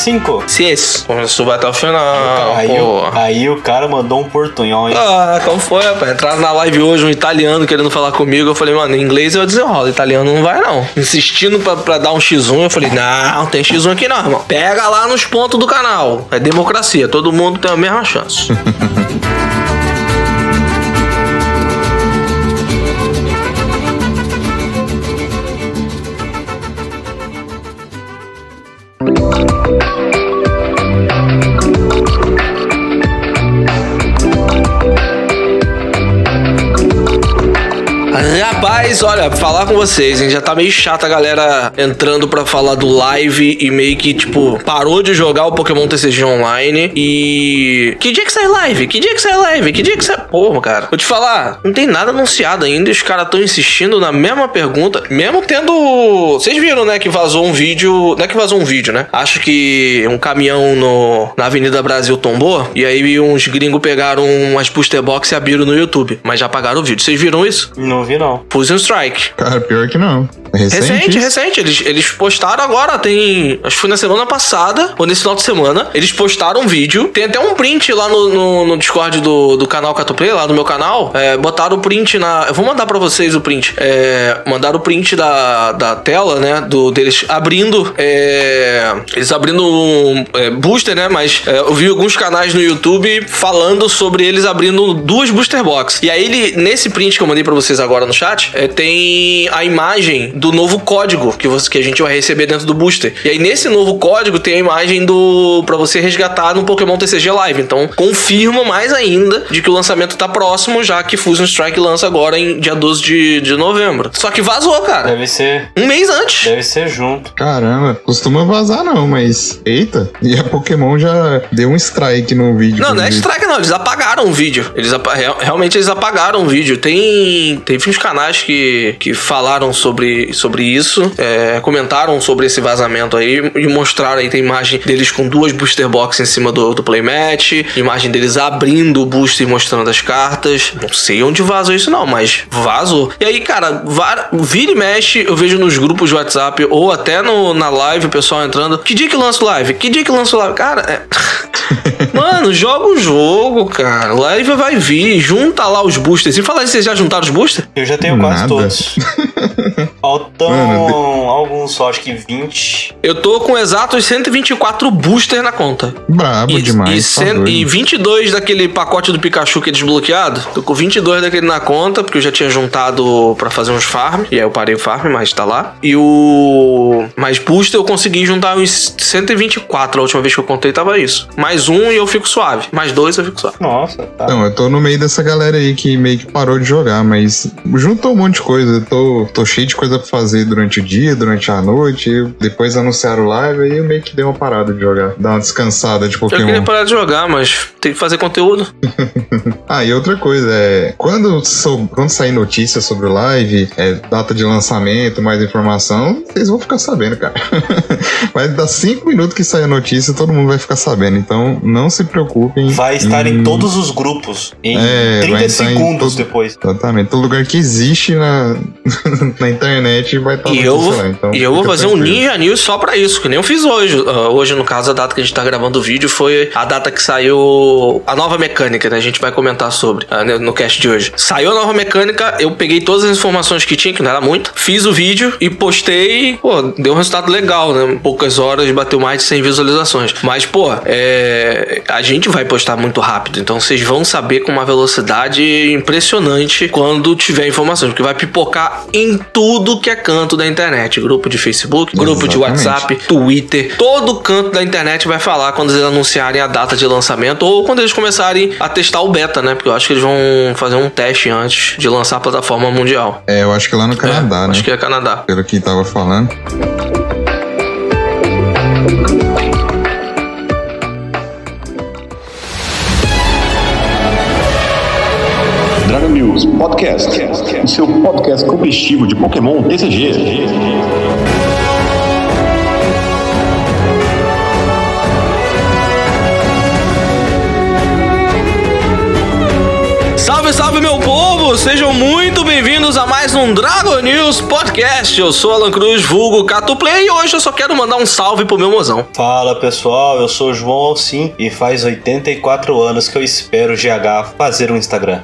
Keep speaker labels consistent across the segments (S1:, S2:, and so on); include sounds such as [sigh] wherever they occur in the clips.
S1: Cinco.
S2: Seis. Começou vai até o final,
S1: aí,
S2: pô.
S1: o, aí o cara mandou um portunhol, hein?
S2: Ah, como foi, rapaz? Entraram na live hoje um italiano querendo falar comigo. Eu falei, mano, em inglês eu desenrolo, italiano não vai não. Insistindo pra, pra dar um X1, eu falei, não, não tem X1 aqui não, irmão. Pega lá nos pontos do canal. É democracia, todo mundo tem a mesma chance. [laughs] Rapaz, olha, falar com vocês, hein? Já tá meio chata a galera entrando pra falar do live e meio que, tipo, parou de jogar o Pokémon TCG Online e. Que dia que sai live? Que dia que sai live? Que dia que sai. Porra, cara. Vou te falar, não tem nada anunciado ainda os caras tão insistindo na mesma pergunta, mesmo tendo. Vocês viram, né, que vazou um vídeo. Não é que vazou um vídeo, né? Acho que um caminhão no... na Avenida Brasil tombou e aí uns gringos pegaram umas booster box e abriram no YouTube, mas já apagaram o vídeo. Vocês viram isso?
S1: Não vi, não.
S2: Strike.
S3: Cara, pior que não. Recente?
S2: Recente, recente. Eles, eles postaram agora, tem. Acho que foi na semana passada, ou nesse final de semana. Eles postaram um vídeo. Tem até um print lá no, no, no Discord do, do canal Catoplay, lá no meu canal. É, botaram o print na. Eu vou mandar pra vocês o print. É, mandaram o print da, da tela, né? Do, deles abrindo. é, eles abrindo um é, booster, né? Mas é, eu vi alguns canais no YouTube falando sobre eles abrindo duas booster box. E aí, ele, nesse print que eu mandei pra vocês agora no chat, é, tem a imagem do novo código que, você, que a gente vai receber dentro do booster. E aí, nesse novo código, tem a imagem do. pra você resgatar no Pokémon TCG Live. Então, confirma mais ainda de que o lançamento tá próximo, já que Fusion Strike lança agora em dia 12 de, de novembro. Só que vazou, cara.
S1: Deve ser.
S2: Um mês antes.
S1: Deve ser junto.
S3: Caramba, costuma vazar não, mas. Eita! E a Pokémon já deu um strike no vídeo.
S2: Não, não é
S3: pelo
S2: strike, não. Eles apagaram o vídeo. Eles realmente eles apagaram o vídeo. Tem, teve uns canais que, que falaram sobre, sobre isso, é, comentaram sobre esse vazamento aí e mostraram aí. Tem imagem deles com duas booster box em cima do, do playmat, imagem deles abrindo o booster e mostrando as cartas. Não sei onde vazou isso, não, mas vazou. E aí, cara, vira e mexe, eu vejo nos grupos de WhatsApp ou até no, na live o pessoal entrando. Que dia que lança o live? Que dia que lança o live? Cara, é. [laughs] Mano, joga o jogo, cara. Live vai vir, junta lá os boosters. E fala aí, vocês já juntaram os boosters?
S1: Eu já tenho quase
S3: Nada.
S1: todos. [laughs] Faltam
S3: Mano,
S1: alguns só, acho que 20.
S2: Eu tô com exatos 124 boosters na conta.
S3: Brabo
S2: E,
S3: demais.
S2: e,
S3: tá
S2: cen-
S3: doido.
S2: e 22 daquele pacote do Pikachu que é desbloqueado. Tô com 22 daquele na conta, porque eu já tinha juntado pra fazer uns farm. E aí eu parei o farm, mas tá lá. E o. Mais booster eu consegui juntar uns 124. A última vez que eu contei tava isso. Mais um e eu fico suave. Mais dois eu fico suave.
S1: Nossa, tá.
S3: Não, eu tô no meio dessa galera aí que meio que parou de jogar, mas juntou um monte de coisa. Eu tô, tô cheio de coisa pra fazer durante o dia, durante a noite. Depois anunciaram live aí eu meio que dei uma parada de jogar. Dar uma descansada de
S2: Eu queria
S3: Pokémon.
S2: parar de jogar, mas tem que fazer conteúdo. [laughs]
S3: Ah, e outra coisa, é. Quando, sou, quando sair notícia sobre o live, é, data de lançamento, mais informação, vocês vão ficar sabendo, cara. [laughs] Vai dar cinco minutos que sair a notícia, todo mundo vai ficar sabendo. Então não se preocupem.
S1: Vai estar em
S3: Hum,
S1: todos os grupos. Em
S3: É,
S1: 30
S3: vai estar em
S1: segundos
S3: todo-
S1: depois.
S3: Exatamente. Todo lugar que existe na, [laughs] na internet vai estar
S2: E eu, vou,
S3: lá. Então,
S2: e eu vou fazer um
S3: tranquilo.
S2: Ninja News só pra isso, que nem eu fiz hoje. Ah, hoje, no caso, a data que a gente tá gravando o vídeo foi a data que saiu a nova mecânica, né? A gente vai comentar sobre ah, no no cast de hoje. Saiu a nova mecânica, eu peguei todas as informações que tinha, que não era muito, fiz o vídeo e postei. Pô, deu um resultado legal, né? Em poucas horas bateu mais de 100 visualizações. Mas, pô, é, a gente vai postar muito rápido, então vocês vão saber com uma velocidade impressionante quando tiver informações, porque vai pipocar em tudo que é canto da internet. Grupo de Facebook, grupo de
S3: Exatamente.
S2: WhatsApp, Twitter, todo canto da internet vai falar quando eles anunciarem a data de lançamento ou quando eles começarem a testar o beta, né? Porque eu acho que eles vão fazer um teste antes de lançar a plataforma mundial.
S3: É, eu acho que lá no Canadá,
S2: É,
S3: né?
S2: Acho que é Canadá.
S3: Pelo que tava falando.
S4: News Podcast, o seu podcast competitivo de Pokémon TCG.
S2: Salve, salve, meu povo! Amigos, sejam muito bem-vindos a mais um Dragon News Podcast. Eu sou Alan Cruz, vulgo Catuplay, e hoje eu só quero mandar um salve pro meu mozão.
S1: Fala pessoal, eu sou o João Alcim e faz 84 anos que eu espero o GH fazer um Instagram.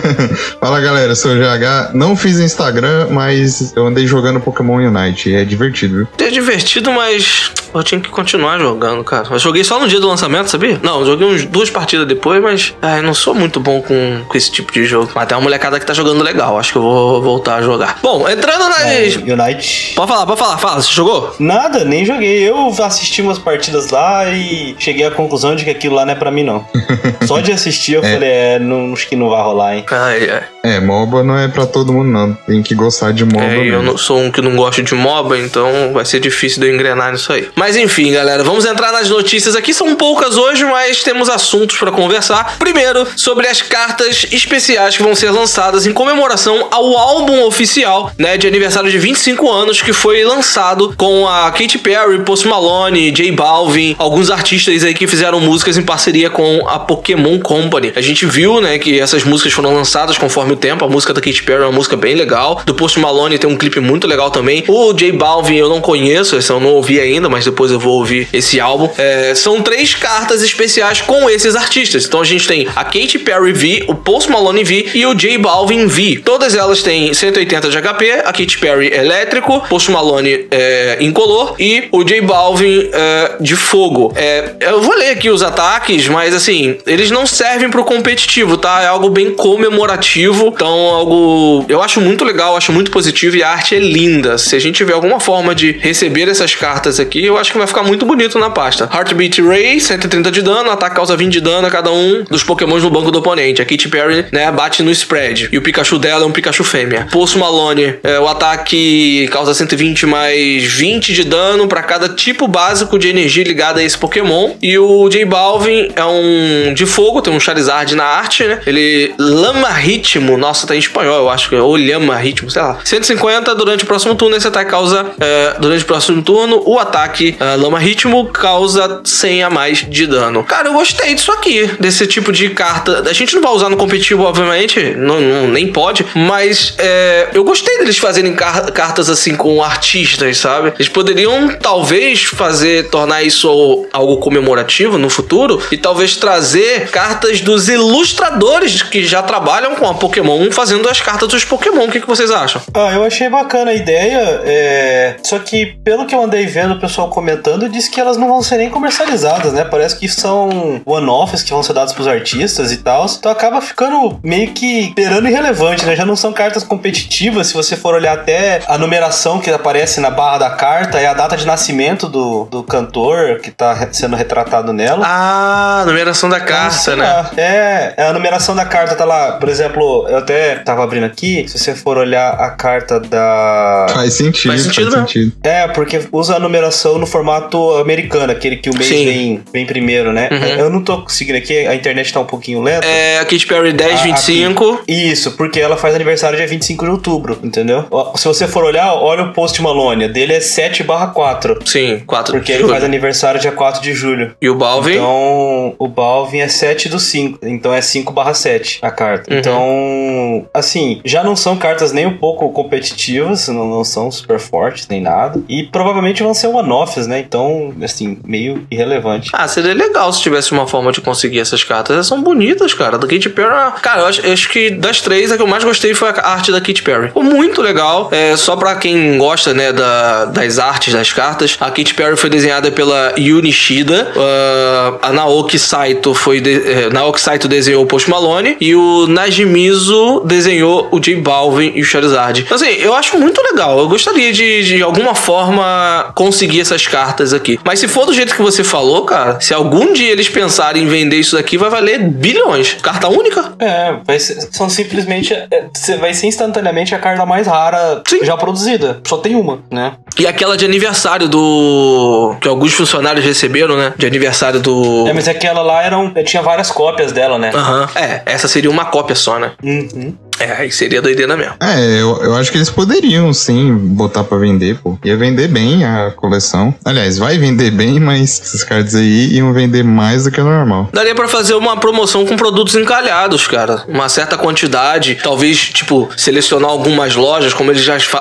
S1: [laughs]
S3: Fala galera, eu sou o GH. Não fiz Instagram, mas eu andei jogando Pokémon Unite. É divertido, viu?
S2: É divertido, mas eu tinha que continuar jogando, cara. Eu joguei só no dia do lançamento, sabia? Não, eu joguei uns duas partidas depois, mas ai, não sou muito bom com, com esse tipo de jogo. Mas tem uma molecada que tá jogando legal, acho que eu vou voltar a jogar. Bom, entrando nas.
S1: É, Unite.
S2: Pode falar, pode falar, fala, você jogou?
S1: Nada, nem joguei. Eu assisti umas partidas lá e cheguei à conclusão de que aquilo lá não é pra mim, não. [laughs] Só de assistir eu falei, é, não, acho que não vai rolar, hein?
S2: Ai, ai.
S3: É, MOBA não é pra todo mundo, não. Tem que gostar de MOBA.
S2: É, eu não sou um que não gosto de MOBA, então vai ser difícil de eu engrenar nisso aí. Mas enfim, galera, vamos entrar nas notícias aqui. São poucas hoje, mas temos assuntos pra conversar. Primeiro, sobre as cartas especiais que vão ser lançadas em comemoração ao álbum oficial, né, de aniversário de 25 anos que foi lançado com a Katy Perry, Post Malone, J Balvin, alguns artistas aí que fizeram músicas em parceria com a Pokémon Company. A gente viu, né, que essas músicas foram lançadas conforme o tempo. A música da Katy Perry é uma música bem legal. Do Post Malone tem um clipe muito legal também. O J Balvin eu não conheço, eu não ouvi ainda, mas depois eu vou ouvir esse álbum. É, são três cartas especiais com esses artistas. Então a gente tem a Katy Perry V, o Post Malone V e o J Balvin V. Todas elas têm 180 de HP, a Katy Perry elétrico, Post Malone é, incolor e o J Balvin é, de fogo. É, eu vou ler aqui os ataques, mas assim, eles não servem pro competitivo, tá? É algo bem comemorativo, então algo eu acho muito legal, acho muito positivo e a arte é linda. Se a gente tiver alguma forma de receber essas cartas aqui, eu acho que vai ficar muito bonito na pasta. Heartbeat Ray, 130 de dano, ataque causa 20 de dano a cada um dos pokémons no banco do oponente. A Katy Perry, né, bate no spread. E o Pikachu dela é um Pikachu fêmea. Poço Malone, é, o ataque causa 120 mais 20 de dano para cada tipo básico de energia ligada a esse Pokémon. E o J Balvin é um de fogo, tem um Charizard na arte, né? Ele lama ritmo, nossa, tá em espanhol, eu acho que é ou lama ritmo, sei lá. 150 durante o próximo turno, esse ataque causa é, durante o próximo turno, o ataque é, lama ritmo causa 100 a mais de dano. Cara, eu gostei disso aqui, desse tipo de carta. A gente não vai usar no competitivo, obviamente, não, não- nem pode, mas é, eu gostei deles fazerem car- cartas assim com artistas, sabe? Eles poderiam talvez fazer, tornar isso algo comemorativo no futuro e talvez trazer cartas dos ilustradores que já trabalham com a Pokémon fazendo as cartas dos Pokémon. O que, que vocês acham?
S1: Ah, eu achei bacana a ideia, é... só que pelo que eu andei vendo o pessoal comentando, disse que elas não vão ser nem comercializadas, né? Parece que são one-offs que vão ser dados pros artistas e tal. Então acaba ficando meio que beirando irrelevante, né? Já não são cartas competitivas, se você for olhar até a numeração que aparece na barra da carta, é a data de nascimento do, do cantor que tá sendo retratado nela.
S2: Ah, numeração da carta,
S1: Sei
S2: né?
S1: É, é a numeração da carta tá lá. Por exemplo, eu até tava abrindo aqui. Se você for olhar a carta da.
S3: Faz sentido,
S2: Faz
S3: faz
S2: sentido
S3: sentido.
S1: É, porque usa a numeração no formato americano, aquele que o mês vem, vem primeiro, né?
S2: Uhum.
S1: Eu não tô conseguindo aqui, a internet tá um pouquinho lenta.
S2: É, a Katy Perry 10,
S1: Ah,
S2: 25.
S1: Isso, porque ela faz aniversário dia 25 de outubro, entendeu? Se você for olhar, olha o post Malone. dele é 7 4.
S2: Sim, 4
S1: Porque ele faz aniversário dia 4 de julho.
S2: E o Balvin?
S1: Então, o Balvin é 7 do 5. Então é 5 7 a carta.
S2: Uhum.
S1: Então, assim, já não são cartas nem um pouco competitivas, não, não são super fortes nem nada. E provavelmente vão ser one-offs, né? Então, assim, meio irrelevante.
S2: Ah, seria legal se tivesse uma forma de conseguir essas cartas. Elas são bonitas, cara. Da Katy Perry. Cara, eu acho, eu acho que das três, a que eu mais gostei foi a arte da Katy Perry. Ficou muito legal. É, só pra quem gosta, né, da- das artes das cartas. A Katy Perry foi desenhada pela Yuni Shida. Ah, a Naoki Saito foi. de- eh, Naoki Saito desenhou o Post Malone. E o Najimizu desenhou o J Balvin e o Charizard. Então, assim, eu acho muito legal. Eu gostaria de, de alguma forma, conseguir essas cartas aqui. Mas se for do jeito que você falou, cara, se algum dia eles pensarem em vender isso daqui, vai valer bilhões. Carta única?
S1: É, vai ser- são simplesmente. é, cê- vai ser instantaneamente a carta mais rara
S2: Sim.
S1: já produzida. Só tem uma, né?
S2: E aquela de aniversário do. que alguns funcionários receberam, né? De aniversário do.
S1: É, mas aquela lá eram, tinha várias cópias dela, né?
S2: Aham. É, essa seria uma cópia só, né?
S1: Uhum.
S2: É, aí seria doideira mesmo.
S3: É, eu, eu acho que eles poderiam sim botar pra vender, pô. Ia vender bem a coleção. Aliás, vai vender bem, mas esses cards aí iam vender mais do que o normal.
S2: Daria pra fazer uma promoção com produtos encalhados, cara. Uma certa quantidade. Talvez, tipo, selecionar algumas lojas, como eles já, já,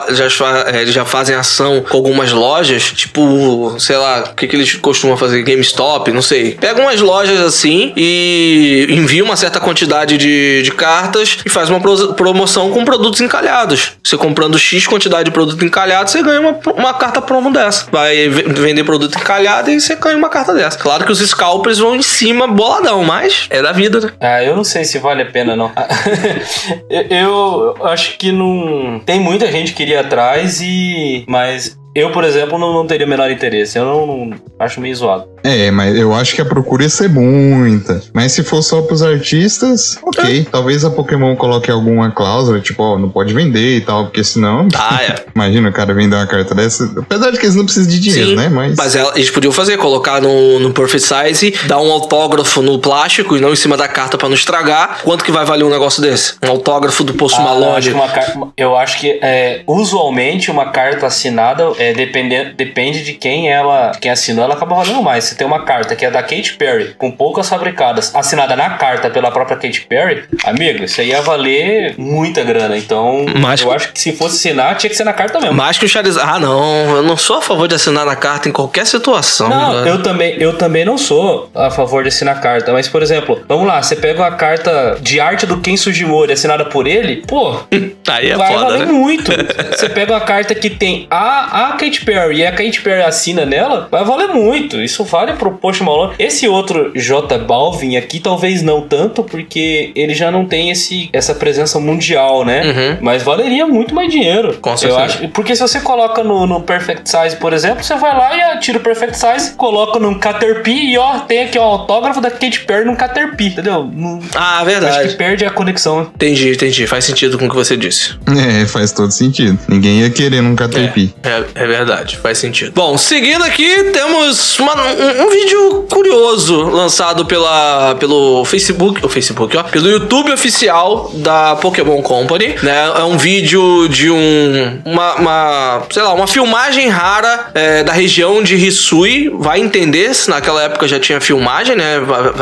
S2: eh, eles já fazem ação com algumas lojas. Tipo, sei lá, o que, que eles costumam fazer? GameStop, não sei. Pega umas lojas assim e envia uma certa quantidade de, de cartas e faz uma promoção com produtos encalhados. Você comprando X quantidade de produto encalhado, você ganha uma, uma carta promo dessa. Vai ve- vender produto encalhado e você ganha uma carta dessa. Claro que os scalpers vão em cima boladão, mas é da vida, né?
S1: Ah, eu não sei se vale a pena, não. [laughs] eu, eu acho que não. Tem muita gente que iria atrás e. Mas eu, por exemplo, não, não teria o menor interesse. Eu não, não- acho meio zoado.
S3: É, mas eu acho que a procura ia ser muita. Mas se for só pros artistas, ok. Talvez a Pokémon coloque alguma cláusula, tipo, ó, não pode vender e tal, porque senão.
S2: Ah, é. [laughs]
S3: Imagina o cara vender uma carta dessa. Apesar de que eles não precisam de dinheiro,
S2: Sim,
S3: né? Mas.
S2: Mas ela- eles podiam fazer, colocar no, no Perfect Size, dar um autógrafo no plástico e não em cima da carta pra não estragar. Quanto que vai valer um negócio desse? Um autógrafo do Post
S1: Ah, não, acho
S2: Malone.
S1: que uma eu acho que é, usualmente uma carta assinada é, depende, depende de quem ela quem assinou, ela acaba valendo mais. Se tem uma carta que é da Katy Perry, com poucas fabricadas, assinada na carta pela própria Katy Perry, amigo, isso aí ia valer muita grana. Então,
S2: Mas-
S1: eu acho que se fosse assinar, tinha que ser na carta mesmo.
S2: Mais que o Charizard. Ah, não. Eu não sou a favor de assinar na carta em qualquer situação.
S1: Não,
S2: né?
S1: eu também, eu também não sou a favor de assinar carta, mas, por exemplo, vamos lá, você pega uma carta de arte do Ken Sugimori assinada por ele, pô, [laughs]
S2: Aí é
S1: vai
S2: foda,
S1: valer
S2: né?
S1: muito. [laughs] Você pega uma carta que tem a, a Katy Perry e a Katy Perry assina nela, vai valer muito. Isso vale pro Post Malone. Esse outro J Balvin aqui, talvez não tanto, porque ele já não tem esse, essa presença mundial, né?
S2: Uhum.
S1: Mas valeria muito mais dinheiro.
S2: Com
S1: Eu
S2: certeza.
S1: acho, porque se você coloca no, no Perfect Size, por exemplo, você vai lá e tira o Perfect Size, coloca num Caterpie e ó, tem aqui ó, o autógrafo da Katy Perry num Caterpie, entendeu? Não-
S2: Ah,
S1: acho
S2: verdade.
S1: que perde a conexão.
S2: Entendi, entendi. Faz sentido com o que você disse.
S3: É, faz todo sentido. Ninguém ia querer num Caterpie.
S2: É, é verdade, faz sentido. Bom, seguindo aqui, temos uma- um, um vídeo curioso lançado pela, pelo Facebook, o Facebook, ó, pelo YouTube oficial da Pokémon Company, né? É um vídeo de um, uma, uma, sei lá, uma filmagem rara é, da região de Hisui. Vai entender se naquela época já tinha filmagem, né?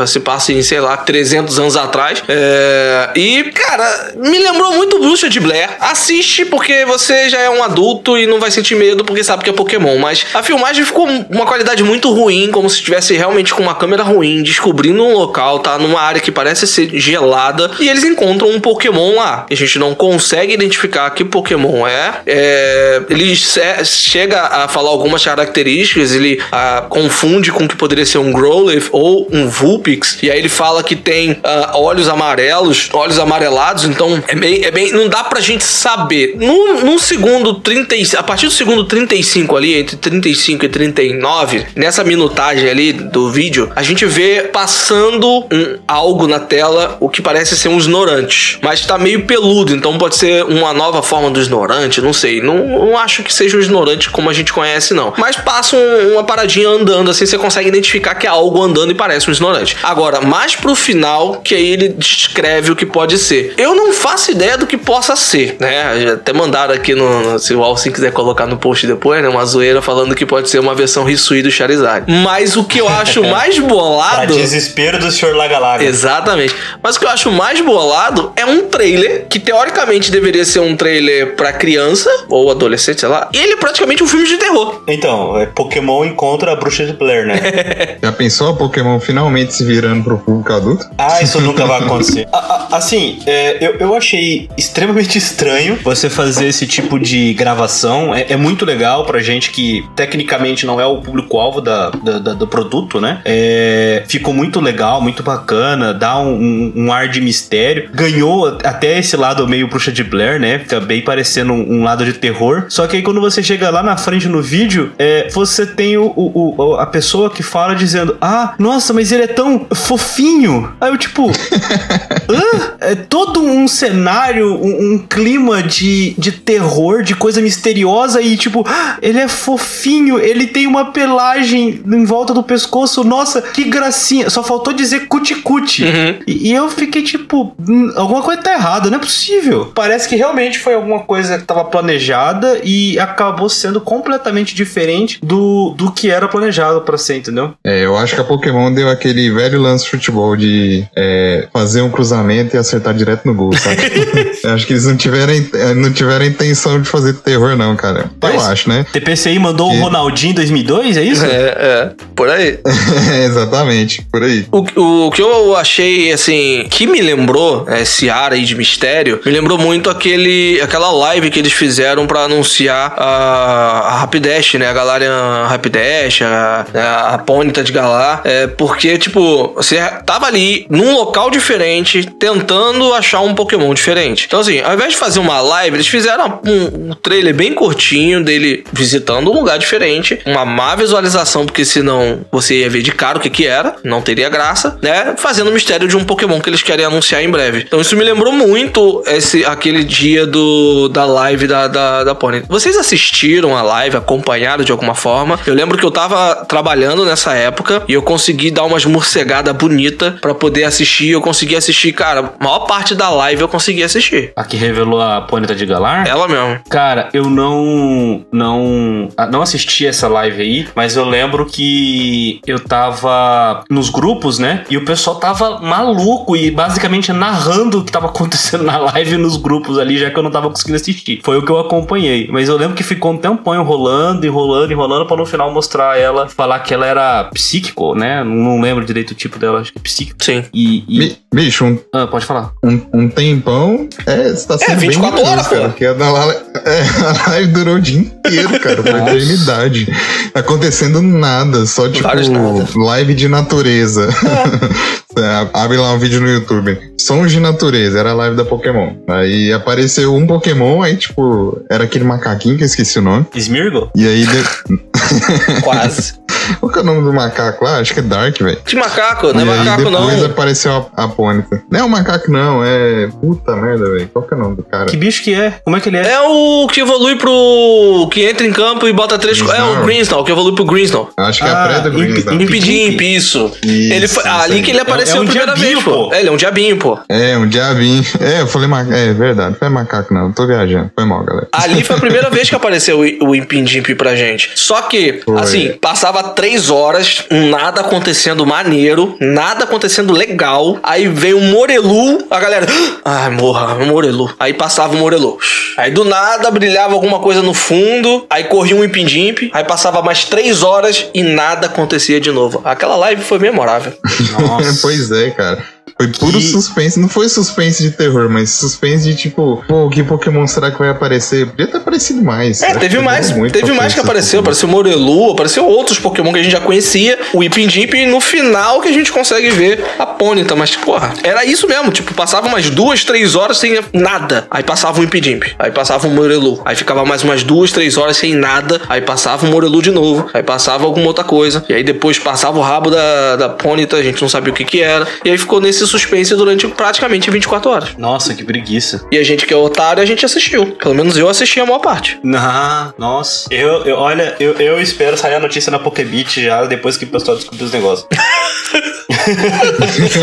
S2: Se passa em, sei lá, 300 anos atrás. É, e, cara, me lembrou muito Bruxa de Blair. Assiste porque você já é um adulto e não vai sentir medo porque sabe que é Pokémon. Mas a filmagem ficou uma qualidade muito ruim, como se estivesse realmente com uma câmera ruim, descobrindo um local, tá? Numa área que parece ser gelada. E eles encontram um Pokémon lá. A gente não consegue identificar que Pokémon é. É, ele se- chega a falar algumas características, ele ah, confunde com que poderia ser um Growlithe ou um Vulpix. E aí ele fala que tem ah, olhos amarelos, olhos amarelados. Então é bem, é bem. Não dá pra gente saber. No, no segundo 30, e- a partir do segundo 35 ali, entre 35 e 39, nessa minutagem ali do vídeo, a gente vê passando um, algo na tela, o que parece ser um Snorante. Mas tá meio peludo, então pode ser uma nova forma do Snorante, não sei. Não, não acho que seja o Snorante como a gente conhece, não. Mas passa um- uma paradinha andando, assim você consegue identificar que é algo andando e parece um Snorante. Agora, mais pro final, que aí ele descreve o que pode ser. Eu não faço ideia do que possa ser, né? Até mandaram aqui no. no- se o Alcin quiser colocar no post depois, né? Uma zoeira falando que pode ser uma versão Risui do Charizard. Mas o que eu acho [laughs] mais
S1: Pra
S2: bolado.
S1: desespero do Sr. Lagalaga.
S2: Exatamente. Mas o que eu acho mais bolado é um trailer que teoricamente deveria ser um trailer pra criança ou adolescente, sei lá. E ele é praticamente um filme de terror.
S1: Então, é Pokémon encontra a bruxa de Blair, né? [laughs]
S3: Já pensou a Pokémon finalmente se virando pro público adulto?
S1: ah, isso nunca vai acontecer. [laughs] A- a- assim, é, eu, eu achei extremamente estranho você fazer esse tipo de gravação. É, é muito legal pra gente que tecnicamente não é o público-alvo da, da- da- do produto, né? É, ficou muito legal, muito bacana, dá um, um- um ar de mistério. Ganhou até esse lado meio bruxa de Blair, né? Fica bem parecendo um, um lado de terror. Só que aí quando você chega lá na frente no vídeo, é, você tem o, o- o- a pessoa que fala dizendo: Ah, nossa, mas ele é tão fofinho. Aí eu, tipo. [laughs] Hã? É todo um cenário, um, um clima de, de terror, de coisa misteriosa e, tipo, "Ah, ele é fofinho, ele tem uma pelagem em volta do pescoço, nossa, que gracinha. Só faltou dizer cuticute.
S2: Uhum.
S1: E, e eu fiquei tipo, "Hum, alguma coisa tá errada, não é possível. Parece que realmente foi alguma coisa que tava planejada e acabou sendo completamente diferente do, do que era planejado pra ser, entendeu?
S3: É, eu acho que a Pokémon deu aquele velho lance de futebol de é, fazer um cruzamento e acertar direto no gol, sabe? [laughs] eu acho que eles não tiveram, não tiveram a intenção de fazer terror, não, cara. Eu
S1: Mas-
S3: acho, né?
S1: TPCI mandou
S3: Que-
S1: o Ronaldinho em 2002, é isso?
S2: É, é, por aí. [laughs]
S3: Exatamente, por aí.
S2: O, o que eu achei, assim, que me lembrou, é, esse ar aí de mistério, me lembrou muito aquele, aquela live que eles fizeram pra anunciar a, a Rapidash, né? A Galarian Rapidash, a, a Ponyta de Galar. É, porque, tipo, você tava ali num local diferente, tentando achar um Pokémon diferente. Então, assim, ao invés de fazer uma live, eles fizeram um, um trailer bem curtinho dele visitando um lugar diferente, uma má visualização, porque senão você ia ver de cara o que que era, não teria graça, né? Fazendo o mistério de um Pokémon que eles querem anunciar em breve. Então isso me lembrou muito esse aquele dia do da live da, da, da Pony. Vocês assistiram a live, acompanharam de alguma forma? Eu lembro que eu tava trabalhando nessa época e eu consegui dar umas morcegadas bonitas pra poder assistir. Eu consegui assistir, cara, a maior parte da live eu consegui assistir.
S1: A que revelou a Pônita de Galar?
S2: Ela mesmo.
S1: Cara, eu não não ah, não assisti essa live aí, mas eu lembro que eu tava nos grupos, né? E o pessoal tava maluco e basicamente narrando o que tava [laughs] acontecendo na live nos grupos ali, já que eu não tava conseguindo assistir. Foi o que eu acompanhei. Mas eu lembro que ficou um tempão enrolando, enrolando, enrolando pra no final mostrar ela, falar que ela era psíquico, né? Não lembro direito o tipo dela, acho que é psíquico.
S2: Sim.
S1: E, e-
S3: Mi- Bicho, um,
S1: ah, pode falar.
S3: um, um tempão. É, você tá sendo
S2: 24
S3: bem
S2: horas,
S3: cara,
S2: pô.
S3: Porque a, la- [laughs] é, a live durou o dia inteiro, cara,
S1: Nossa.
S3: eternidade. Acontecendo nada, só tipo
S2: nada.
S3: live de natureza. [laughs] É, Abre lá um vídeo no YouTube. Sons de natureza, era a live da Pokémon. Aí apareceu um Pokémon, aí tipo, era aquele macaquinho que eu esqueci o nome.
S1: Smirgle?
S3: E aí. De... [laughs] [laughs]
S2: Quase.
S3: Qual que é o nome do macaco lá? Acho que é Dark, velho.
S2: De macaco, não é
S3: e aí
S2: macaco
S3: depois
S2: não.
S3: apareceu a, a Pônica. Não é o macaco, não. É. Puta merda, velho. Qual que é o nome do cara?
S1: Que bicho que é? Como é que ele é?
S2: É o que evolui pro. que entra em campo e bota três. É o. Greensnall, que evolui pro Greensnall.
S3: Acho que é
S1: Ah,
S3: a pré do
S1: imp-
S3: Greens, né?
S1: imp-
S2: isso.
S3: Isso,
S2: ele foi,
S3: isso
S2: ali
S3: aí.
S2: que ele apareceu
S1: É- é um
S2: a primeira
S1: diabinho,
S2: vez, pô.
S1: pô.
S2: É, ele é um diabinho, pô.
S3: É, um diabinho. É, eu falei macaco. É verdade, não é macaco, não. Tô viajando. Foi mal, galera.
S2: Ali foi a primeira [laughs] vez que apareceu o, o Impidimp pra gente. Só que,
S3: Foi.
S2: assim, passava três horas, nada acontecendo maneiro, nada acontecendo legal. Aí veio um Morelu, a galera. Ai, morra, um Morelu. Aí passava o Morelu. Aí do nada brilhava alguma coisa no fundo, aí corria um Impidimp, aí passava mais três horas e nada acontecia de novo. Aquela live foi memorável. [laughs]
S1: Nossa.
S3: Pois é, cara. Foi puro
S1: Que-
S3: suspense. Não foi suspense de terror, mas suspense de tipo, pô, que Pokémon será que vai aparecer? Podia ter aparecido mais.
S2: É,
S3: Acho
S2: teve mais, teve mais que apareceu.
S3: esse
S2: Apareceu Morelu, apareceu outros Pokémon que a gente já conhecia. O Ipindimp e no final que a gente consegue ver a Ponyta. Mas, porra, era isso mesmo. Tipo, passava umas duas, três horas sem nada. Aí passava o Ipindimp. Aí passava o Morelu. Aí ficava mais umas duas, três horas sem nada. Aí passava o Morelu de novo. Aí passava alguma outra coisa. E aí depois passava o rabo da, da Ponyta. A gente não sabia o que que era. E aí ficou nesse suspense durante praticamente 24 horas.
S1: Nossa, que preguiça.
S2: E a gente que é otário, a gente assistiu. Pelo menos eu assisti a maior parte.
S1: Ah, nossa. Eu, eu olha, eu, eu espero sair a notícia na Pokébit já depois que o pessoal descobrir os negócios. [laughs]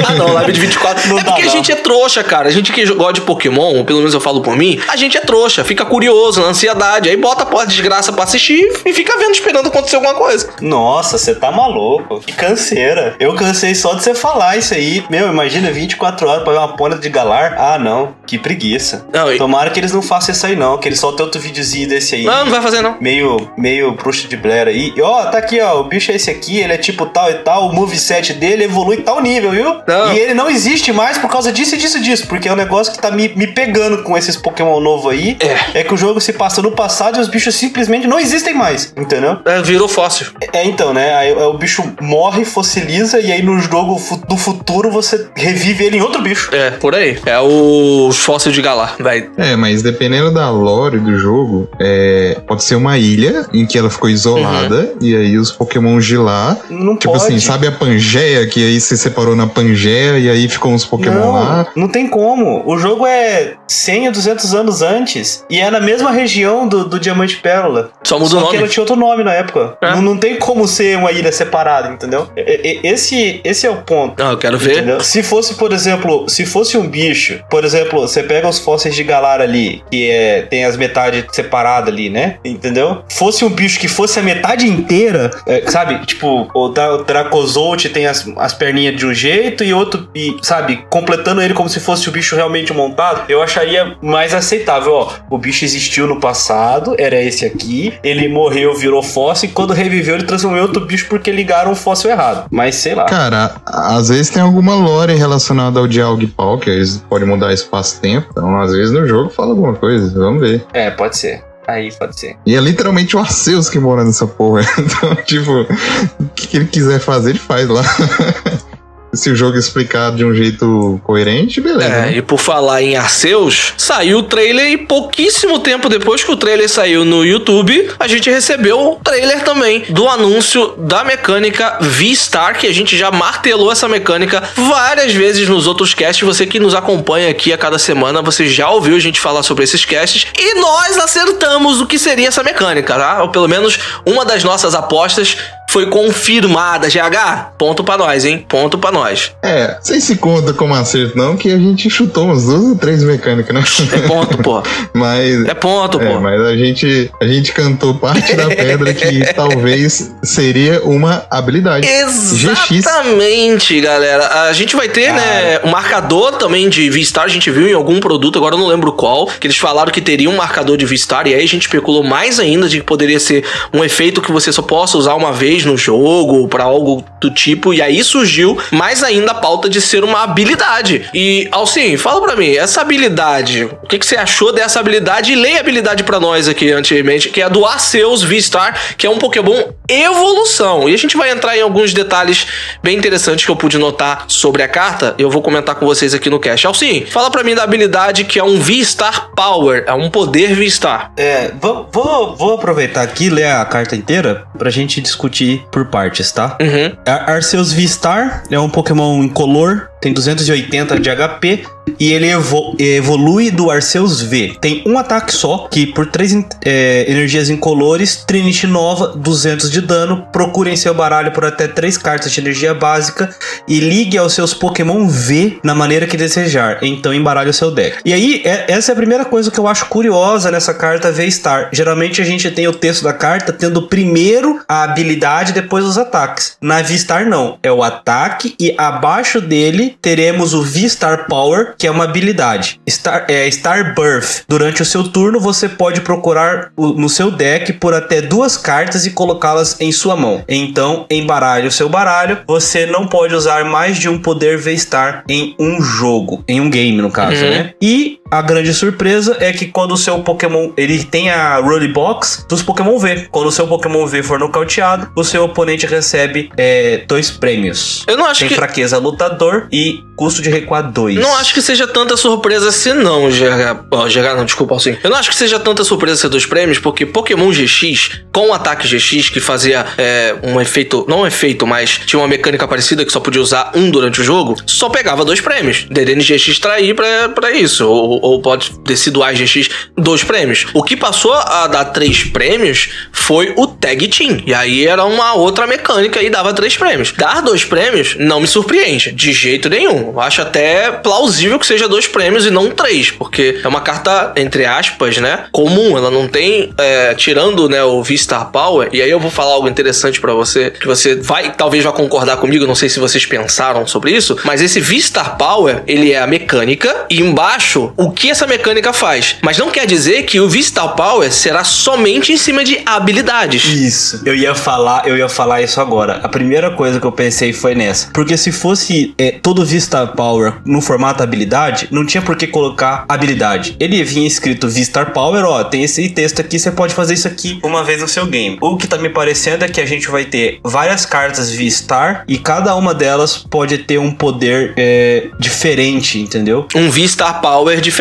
S2: Ah, não, live de 24.
S1: Não
S2: é
S1: dá,
S2: porque a
S1: não.
S2: gente é trouxa, cara. A gente que gosta de Pokémon, ou pelo menos eu falo por mim, a gente é trouxa, fica curioso, na ansiedade. Aí bota a porra de desgraça pra assistir e fica vendo, esperando acontecer alguma coisa.
S1: Nossa, você tá maluco. Que canseira. Eu cansei só de você falar isso aí. Meu, imagina 24 horas pra ver uma pônea de galar. Ah, não. Que preguiça.
S2: Não, e-
S1: Tomara que eles não façam isso aí, não. Que eles soltem outro videozinho desse aí.
S2: Não, não vai fazer não.
S1: Meio, meio bruxa de Blair aí. E ó, tá aqui, ó. O bicho é esse aqui, ele é tipo tal e tal. O moveset dele evolui tal nível, viu?
S2: Não.
S1: E ele não existe mais por causa disso e disso e disso. Porque é um negócio que tá me, me pegando com esses Pokémon novo aí.
S2: É.
S1: É que o jogo se passa no passado e os bichos simplesmente não existem mais. Entendeu?
S2: É, virou fóssil.
S1: É, então, né? Aí, aí o bicho morre, fossiliza, e aí no jogo do futuro você revive ele em outro bicho.
S2: É, por aí. É o fóssil de Galar, velho.
S3: É, mas dependendo da lore do jogo, é, pode ser uma ilha em que ela ficou isolada
S2: Uhum.
S3: e aí os Pokémon de lá,
S1: Não
S3: tipo
S1: pode.
S3: assim, sabe a Pangeia, que aí se separou na Pangeia e aí ficou uns Pokémon
S1: não,
S3: lá.
S1: Não tem como. O jogo é 100 ou 200 anos antes e é na mesma região do, do Diamante Pérola.
S2: Só muda o
S1: Só que
S2: nome.
S1: ela tinha outro nome na época.
S2: É.
S1: Não, não tem como ser uma ilha separada, entendeu? E- e- Esse, esse é o ponto.
S2: Não, eu quero ver.
S1: Entendeu? Se fosse, por exemplo, se fosse um bicho, por exemplo, você pega os fósseis de Galar ali, que é, tem as metades separadas ali, né? Entendeu? Fosse um bicho que fosse a metade inteira, é, sabe? Tipo, o, Dra o Dracozolt tem as, as perninhas de um jeito e outro, e, sabe? Completando ele como se fosse o bicho realmente montado, eu acharia mais aceitável. Ó, o bicho existiu no passado, era esse aqui, ele morreu, virou fóssil, e quando reviveu, ele transformou em outro bicho porque ligaram o fóssil errado. Mas sei lá.
S3: Cara, às vezes tem alguma lore relacionada ao e Pau, que eles podem mudar espaço-tempo. Então, às vezes no jogo fala alguma coisa. Vamos ver.
S1: É, pode ser. Aí pode ser.
S3: E é literalmente o Arceus que mora nessa porra. [laughs] Então, tipo, o que ele quiser fazer, ele faz lá. [laughs] Se o jogo explicar de um jeito coerente, beleza.
S2: É,
S3: né?
S2: e por falar em Arceus, saiu o trailer e pouquíssimo tempo depois que o trailer saiu no YouTube, a gente recebeu o trailer também do anúncio da mecânica V-Star, que a gente já martelou essa mecânica várias vezes nos outros casts. Você que nos acompanha aqui a cada semana, você já ouviu a gente falar sobre esses casts e nós acertamos o que seria essa mecânica, tá? Ou pelo menos uma das nossas apostas foi confirmada, GH. Ponto pra nós, hein? Ponto pra nós.
S3: É, sem se conta como acerto, não, que a gente chutou umas duas ou três mecânicas, né?
S2: É ponto, pô. [laughs]
S3: Mas.
S2: É ponto,
S3: É,
S2: pô.
S3: mas a gente, a gente cantou parte da pedra que [laughs] talvez seria uma habilidade.
S2: Exatamente, galera. A gente vai ter, né, um marcador também de V-Star. A gente viu em algum produto, agora eu não lembro qual, que eles falaram que teria um marcador de V-Star. E aí a gente especulou mais ainda de que poderia ser um efeito que você só possa usar uma vez no jogo, pra algo do tipo. E aí surgiu mais ainda a pauta de ser uma habilidade. E, Alcim, fala pra mim, essa habilidade, o que, que você achou dessa habilidade? E leia a habilidade pra nós aqui anteriormente, que é do Arceus V-Star, que é um Pokémon evolução. E a gente vai entrar em alguns detalhes bem interessantes que eu pude notar sobre a carta. Eu vou comentar com vocês aqui no cast. Alcim, fala pra mim da habilidade que é um V-Star Power, é um poder V-Star.
S1: É, vou, vou, vou aproveitar aqui ler a carta inteira pra gente discutir por partes, tá?
S2: Uhum.
S1: Ar- Arceus V-Star é um Pokémon incolor, tem 280 de HP e ele evo- evolui do Arceus V. Tem um ataque só, que por três in- é, energias incolores, Trinity nova, 200 de dano. Procure em seu baralho por até três cartas de energia básica e ligue aos seus Pokémon V na maneira que desejar. Então embaralhe o seu deck. E aí, é- essa é a primeira coisa que eu acho curiosa nessa carta V-Star. Geralmente a gente tem o texto da carta tendo primeiro a habilidade e depois os ataques. Na V-Star não. É o ataque e abaixo dele teremos o V-Star Power, que é uma habilidade. Star, é, Star Birth. Durante o seu turno, você pode procurar o- no seu deck por até duas cartas e colocá-las em sua mão. Então, embaralhe o seu baralho. Você não pode usar mais de um poder V-Star em um jogo. Em um game, no caso,
S2: Uhum.
S1: né? E a grande surpresa é que quando o seu Pokémon ele tem a Rule Box dos Pokémon V. Quando o seu Pokémon V for nocauteado, o seu oponente recebe é, dois prêmios.
S2: Eu não acho
S1: Tem
S2: que.
S1: fraqueza lutador e custo de recuar 2.
S2: Não acho que seja tanta surpresa assim, não, GH. Ó, GH não, desculpa, assim. Eu não acho que seja tanta surpresa ser dois prêmios, porque Pokémon GX, com o ataque GX, que fazia é, um efeito. Não um efeito, mas tinha uma mecânica parecida que só podia usar um durante o jogo, só pegava dois prêmios. DDNGX extrair pra, pra isso. Ou, ou pode ter sido AGX, dois prêmios. O que passou a dar três prêmios foi o Tag Team. E aí era uma outra mecânica e dava três prêmios. Dar dois prêmios não me surpreende, de jeito nenhum. Acho até plausível que seja dois prêmios e não três, porque é uma carta, entre aspas, né? Comum. Ela não tem. é, tirando né, o V-Star Power, e aí eu vou falar algo interessante pra você, que você vai, talvez vá concordar comigo, não sei se vocês pensaram sobre isso, mas esse V-Star Power, ele é a mecânica, e embaixo, o que essa mecânica faz. Mas não quer dizer que o V-Star Power será somente em cima de habilidades.
S1: Isso. Eu ia falar, eu ia falar isso agora. A primeira coisa que eu pensei foi nessa. Porque se fosse é, todo Vista Power no formato habilidade, não tinha por que colocar habilidade. Ele vinha escrito Vistar Power, ó, tem esse texto aqui, você pode fazer isso aqui uma vez no seu game. O que tá me parecendo é que a gente vai ter várias cartas Vistar e cada uma delas pode ter um poder é, diferente, entendeu?
S2: Um V-Star Power diferente.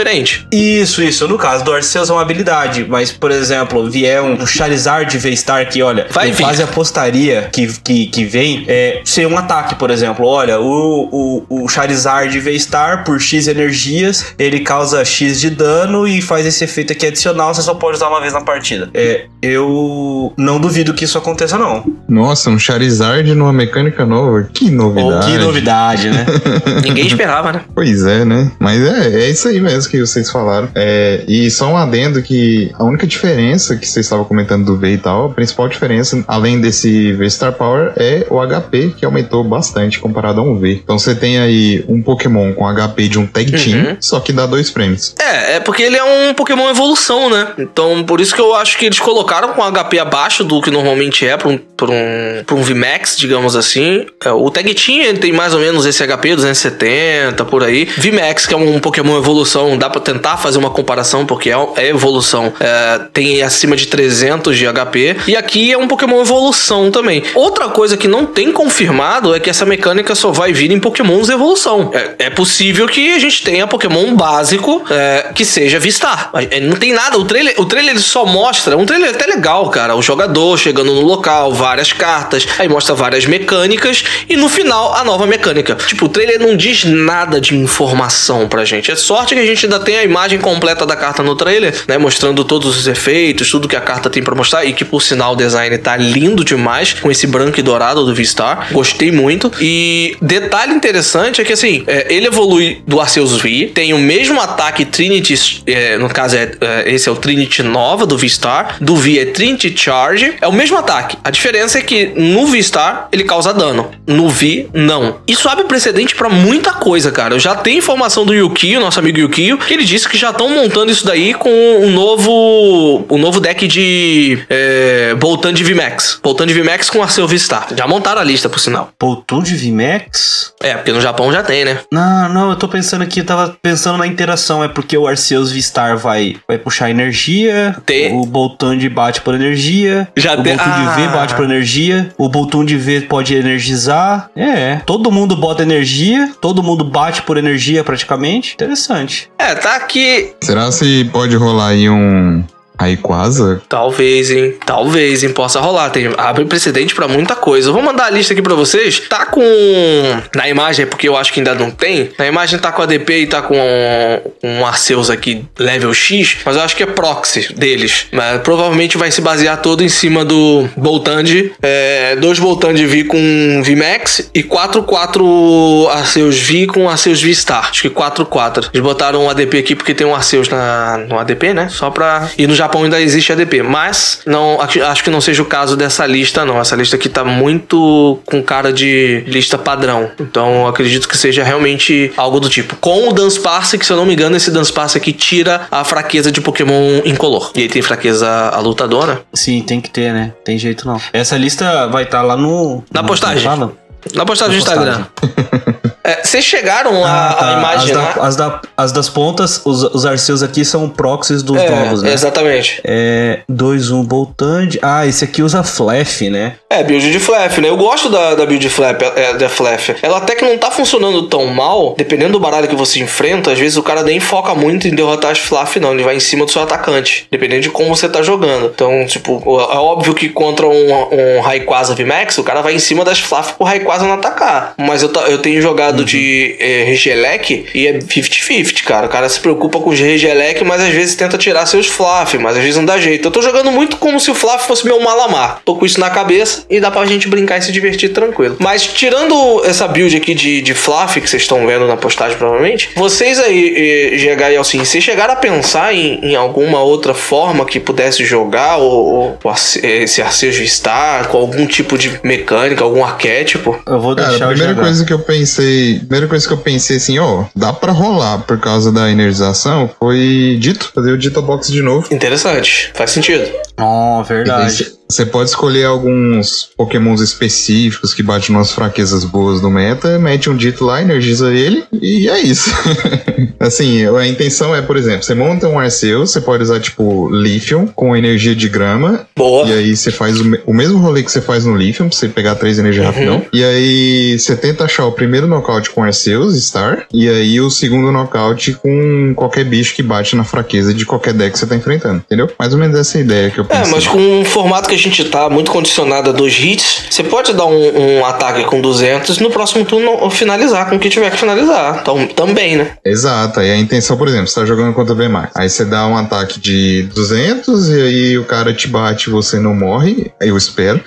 S1: Isso, isso. No caso do Arceus é uma habilidade, mas, por exemplo, vier um Charizard V-Star que, olha,
S2: Vai
S1: fase apostaria que, que, que vem, é ser um ataque, por exemplo. Olha, o, o, o Charizard V-Star, por X energias, ele causa X de dano e faz esse efeito aqui adicional, você só pode usar uma vez na partida. É, eu não duvido que isso aconteça, não.
S3: Nossa, um Charizard numa mecânica nova. Que novidade.
S1: Que novidade, né? [laughs]
S2: Ninguém esperava, né?
S3: Pois é, né? Mas é, é isso aí mesmo que vocês falaram. É, e só um adendo que a única diferença que vocês estavam comentando do V e tal, a principal diferença, além desse V Star Power, é o HP, que aumentou bastante comparado a um V. Então você tem aí um Pokémon com HP de um Tag Team,
S2: Uhum.
S3: só que dá dois prêmios.
S2: É, é porque ele é um Pokémon evolução, né? Então, por isso que eu acho que eles colocaram com HP abaixo do que normalmente é pra um, pra um, pra um VMAX, digamos assim. É, o Tag Team ele tem mais ou menos esse HP, 270, por aí. VMAX, que é um Pokémon evolução, dá pra tentar fazer uma comparação, porque é, é evolução. É, tem acima de 300 de HP. E aqui é um Pokémon evolução também. Outra coisa que não tem confirmado é que essa mecânica só vai vir em Pokémons evolução. É, é possível que a gente tenha Pokémon básico é, que seja Vistar. É, Não tem nada. O trailer, o trailer só mostra. Um trailer até legal, cara. O jogador chegando no local, várias cartas. Aí mostra várias mecânicas. E no final, a nova mecânica. Tipo, o trailer não diz nada de informação pra gente. É sorte que a gente ainda tem a imagem completa da carta no trailer, né? Mostrando todos os efeitos, tudo que a carta tem pra mostrar. E que, por sinal, o design tá lindo demais. Com esse branco e dourado do V-Star. Gostei muito. E detalhe interessante é que, assim, é, ele evolui do Arceus V. Tem o mesmo ataque Trinity. é, no caso, é, é, esse é o Trinity Nova do V-Star. Do V é Trinity Charge. É o mesmo ataque. A diferença é que no V-Star ele causa dano. No V, não. Isso abre precedente pra muita coisa, cara. Eu já tenho informação do Yukio, nosso amigo Yukio, que ele disse que já estão montando isso daí com um novo. um novo deck de. É, Boltan de VMAX. Boltan de VMAX com Arceus V-Star. Já montaram a lista, por sinal.
S1: Poltum de VMAX?
S2: É, porque no Japão já tem, né?
S1: Não, não, eu tô pensando aqui, eu tava pensando na interação. É porque o Arceus V-Star vai, vai puxar energia,
S2: Tem-
S1: o Boltão de bate por energia,
S2: Já
S1: o
S2: tem-
S1: Boltão de V
S2: Ah.
S1: bate por energia, o Boltão de V pode energizar. É, todo mundo bota energia, todo mundo bate por energia praticamente. Interessante.
S2: É, tá aqui.
S3: Será se pode rolar aí um Rayquaza?
S2: Talvez, hein? Talvez, hein? Possa rolar. Tem, abre precedente pra muita coisa. Eu vou mandar a lista aqui pra vocês. Tá com. Na imagem, é porque eu acho que ainda não tem. Na imagem tá com ADP e tá com um, Arceus aqui, level X. Mas eu acho que é proxy deles. Mas provavelmente vai se basear todo em cima do Boltand. É, dois Boltand V com VMAX e 4-4 Arceus V com Arceus V-Star. Acho que 4-4. Eles botaram um ADP aqui porque tem um Arceus na, no ADP, né? Só pra. E no Japão ainda existe ADP. Mas não, acho- que não seja o caso dessa lista, não. Essa lista aqui tá muito com cara de lista padrão. Então eu acredito que seja realmente algo do tipo. Com o Dance Pass, que se eu não me engano, esse Dance Pass aqui tira a fraqueza de Pokémon incolor. E aí tem fraqueza a lutadora.
S1: Sim, tem que ter, né? Tem jeito não. Essa lista vai estar lá no.
S2: Na
S1: no-
S2: postagem. Na postagem do Instagram. [laughs] É, vocês chegaram a,
S1: Ah, tá.
S2: a imagem,
S1: as,
S2: né?
S1: da- as, da- as das pontas, os, os Arceus aqui são proxies dos novos,
S2: É,
S1: né?
S2: exatamente.
S1: É 2-1 Boltand. Ah, esse aqui usa Flef, né?
S2: É, build de Flap, né? Eu gosto da, da build de Flap, é, da Flap. Ela até que não tá funcionando tão mal, dependendo do baralho que você enfrenta, às vezes o cara nem foca muito em derrotar as Flap, não. Ele vai em cima do seu atacante, dependendo de como você tá jogando. Então, tipo, é óbvio que contra um, um Rayquaza VMAX, o cara vai em cima das Flap pro Rayquaza não atacar. Mas eu, eu tenho jogado de é, Regelec e é 50-50, cara. O cara se preocupa com os Regelec, mas às vezes tenta tirar seus Flaf, mas às vezes não dá jeito. Eu tô jogando muito como se o Flaf fosse meu Malamar. Tô com isso na cabeça e dá pra gente brincar e se divertir tranquilo. Mas tirando essa build aqui de, de Flaf que vocês estão vendo na postagem provavelmente, vocês aí, GH e Alcin, vocês chegaram a pensar em, em alguma outra forma que pudesse jogar ou, ou Arce- esse Arceus Vistar com algum tipo de mecânica, algum arquétipo?
S1: Eu vou
S3: Cara,
S1: deixar
S3: a
S1: o
S3: primeira coisa que eu pensei, primeira coisa que eu pensei assim, ó, dá pra rolar por causa da energização, foi dito, fazer o Dito Box de novo.
S2: Interessante, faz sentido.
S1: Oh,
S3: E
S1: verdade.
S3: Cê- Você pode escolher alguns pokémons específicos que batem umas fraquezas boas do meta, mete um dito lá, energiza ele e é isso. [laughs] assim, a intenção é, por exemplo, você monta um Arceus, você pode usar tipo Lithium com energia de grama.
S2: Boa.
S3: E aí você faz o, o mesmo rolê que você faz no Lithium, pra você pegar três energias
S2: Uhum.
S3: rapidão. E aí você tenta achar o primeiro nocaute com Arceus, Star, e aí o segundo nocaute com qualquer bicho que bate na fraqueza de qualquer deck que você tá enfrentando, entendeu? Mais ou menos essa ideia que eu
S2: É,
S3: pensei.
S2: mas com o formato que a gente tá, muito condicionado a dois hits, você pode dar um, um ataque com 200 e no próximo turno finalizar com o que tiver que finalizar. Então, também, né?
S3: Exato, aí a intenção, por exemplo, você tá jogando contra o VMAX. Aí você dá um ataque de 200 e aí o cara te bate e você não morre, eu espero.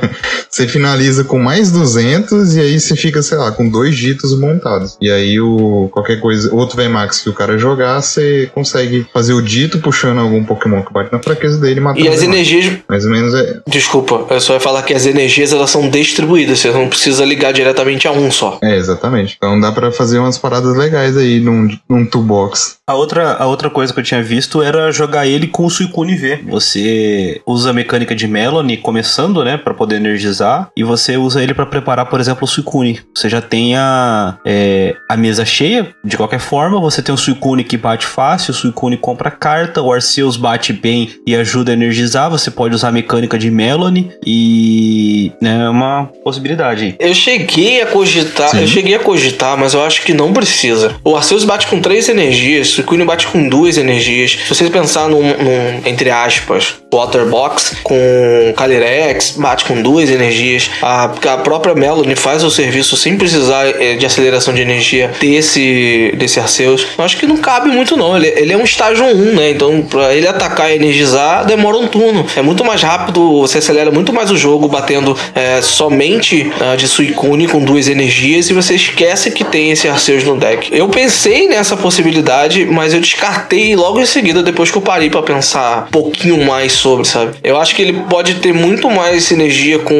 S3: [laughs] você finaliza com mais 200 e aí você fica, sei lá, com dois ditos montados. E aí o qualquer coisa, outro VMAX que o cara jogar, você consegue fazer o dito puxando algum Pokémon que bate na fraqueza dele e matando
S2: E as energias.
S3: Mais ou menos é,
S2: Desculpa, eu só ia falar que as energias elas são distribuídas, você não precisa ligar diretamente a um só.
S3: é, exatamente. Então dá pra fazer umas paradas legais aí num, num toolbox.
S1: A outra, a outra coisa que eu tinha visto era jogar ele com o Suicune V. Você usa a mecânica de Melanie começando, né, Pra poder energizar, e você usa ele pra preparar, por exemplo, o Suicune. Você já tem a, é, a mesa cheia, de qualquer forma, você tem o Suicune que bate fácil, o Suicune compra carta, o Arceus bate bem e ajuda a energizar, você pode usar a mecânica de Melanie e né, é uma possibilidade.
S2: Eu cheguei a cogitar,
S3: Sim.
S2: eu cheguei a cogitar, mas eu acho que não precisa. O Arceus bate com três energias, o Suicune bate com duas energias. Se você pensar num, num, entre aspas, Waterbox com Calyrex, bate com duas energias. A, a própria Melanie faz o serviço sem precisar eh, de aceleração de energia desse, desse Arceus. Eu acho que não cabe muito não, ele, ele é um estágio 1, né? Então pra ele atacar e energizar demora um turno. É muito mais rápido, você acelera muito mais o jogo batendo eh, somente ah, de Suicune com duas energias e você esquece que tem esse Arceus no deck. Eu pensei nessa possibilidade, mas eu descartei logo em seguida depois que eu parei pra pensar um pouquinho mais sobre, sabe? Eu acho que ele pode ter muito mais sinergia com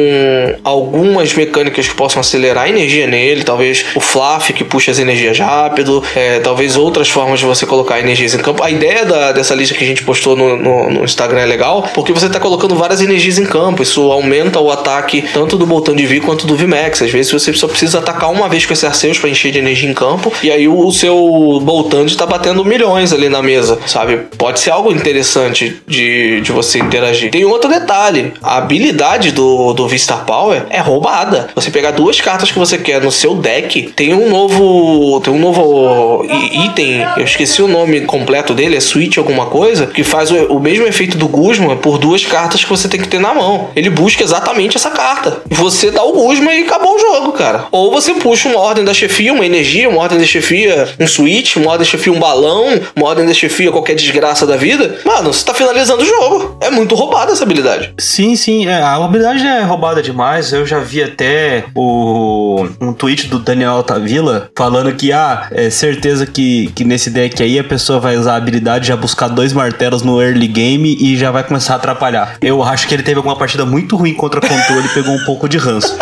S2: algumas mecânicas que possam acelerar a energia nele, talvez o Fluff que puxa as energias rápido, é, talvez outras formas de você colocar energias em campo. A ideia da- dessa lista que a gente postou no, no- no Instagram é legal, porque você tá colocando várias energias em campo, isso aumenta o ataque tanto do Boltão de V quanto do VMAX. Às vezes você só precisa atacar uma vez com esse Arceus pra encher de energia em campo, e aí o, seu Boltand tá batendo milhões ali na mesa, sabe? Pode ser algo interessante de, de você interagir. Tem outro detalhe: a habilidade do, do V-Star Power é roubada. Você pegar duas cartas que você quer no seu deck, tem um novo. Tem um novo item, eu esqueci o nome completo dele, é Switch alguma coisa, que faz o, o mesmo efeito do Guzma por duas cartas que você tem que ter na mão. Ele busca exatamente essa carta. Você dá o Guzma e acabou o jogo, cara. Ou você puxa uma ordem da chefia, uma energia, uma ordem da chefia, um switch, uma ordem da chefia, um balão, uma ordem da chefia, qualquer desgraça da vida. Mano, você tá finalizando o jogo. É muito roubada essa habilidade.
S1: Sim, sim, é, a habilidade é roubada demais. Eu já vi até o, um tweet do Daniel Altavilla falando que, ah, é certeza que, que nesse deck aí a pessoa vai usar a habilidade já buscar dois martelos no early game e já vai começar a atrapalhar. Eu acho que ele teve alguma partida muito ruim contra controle e pegou um pouco de ranço.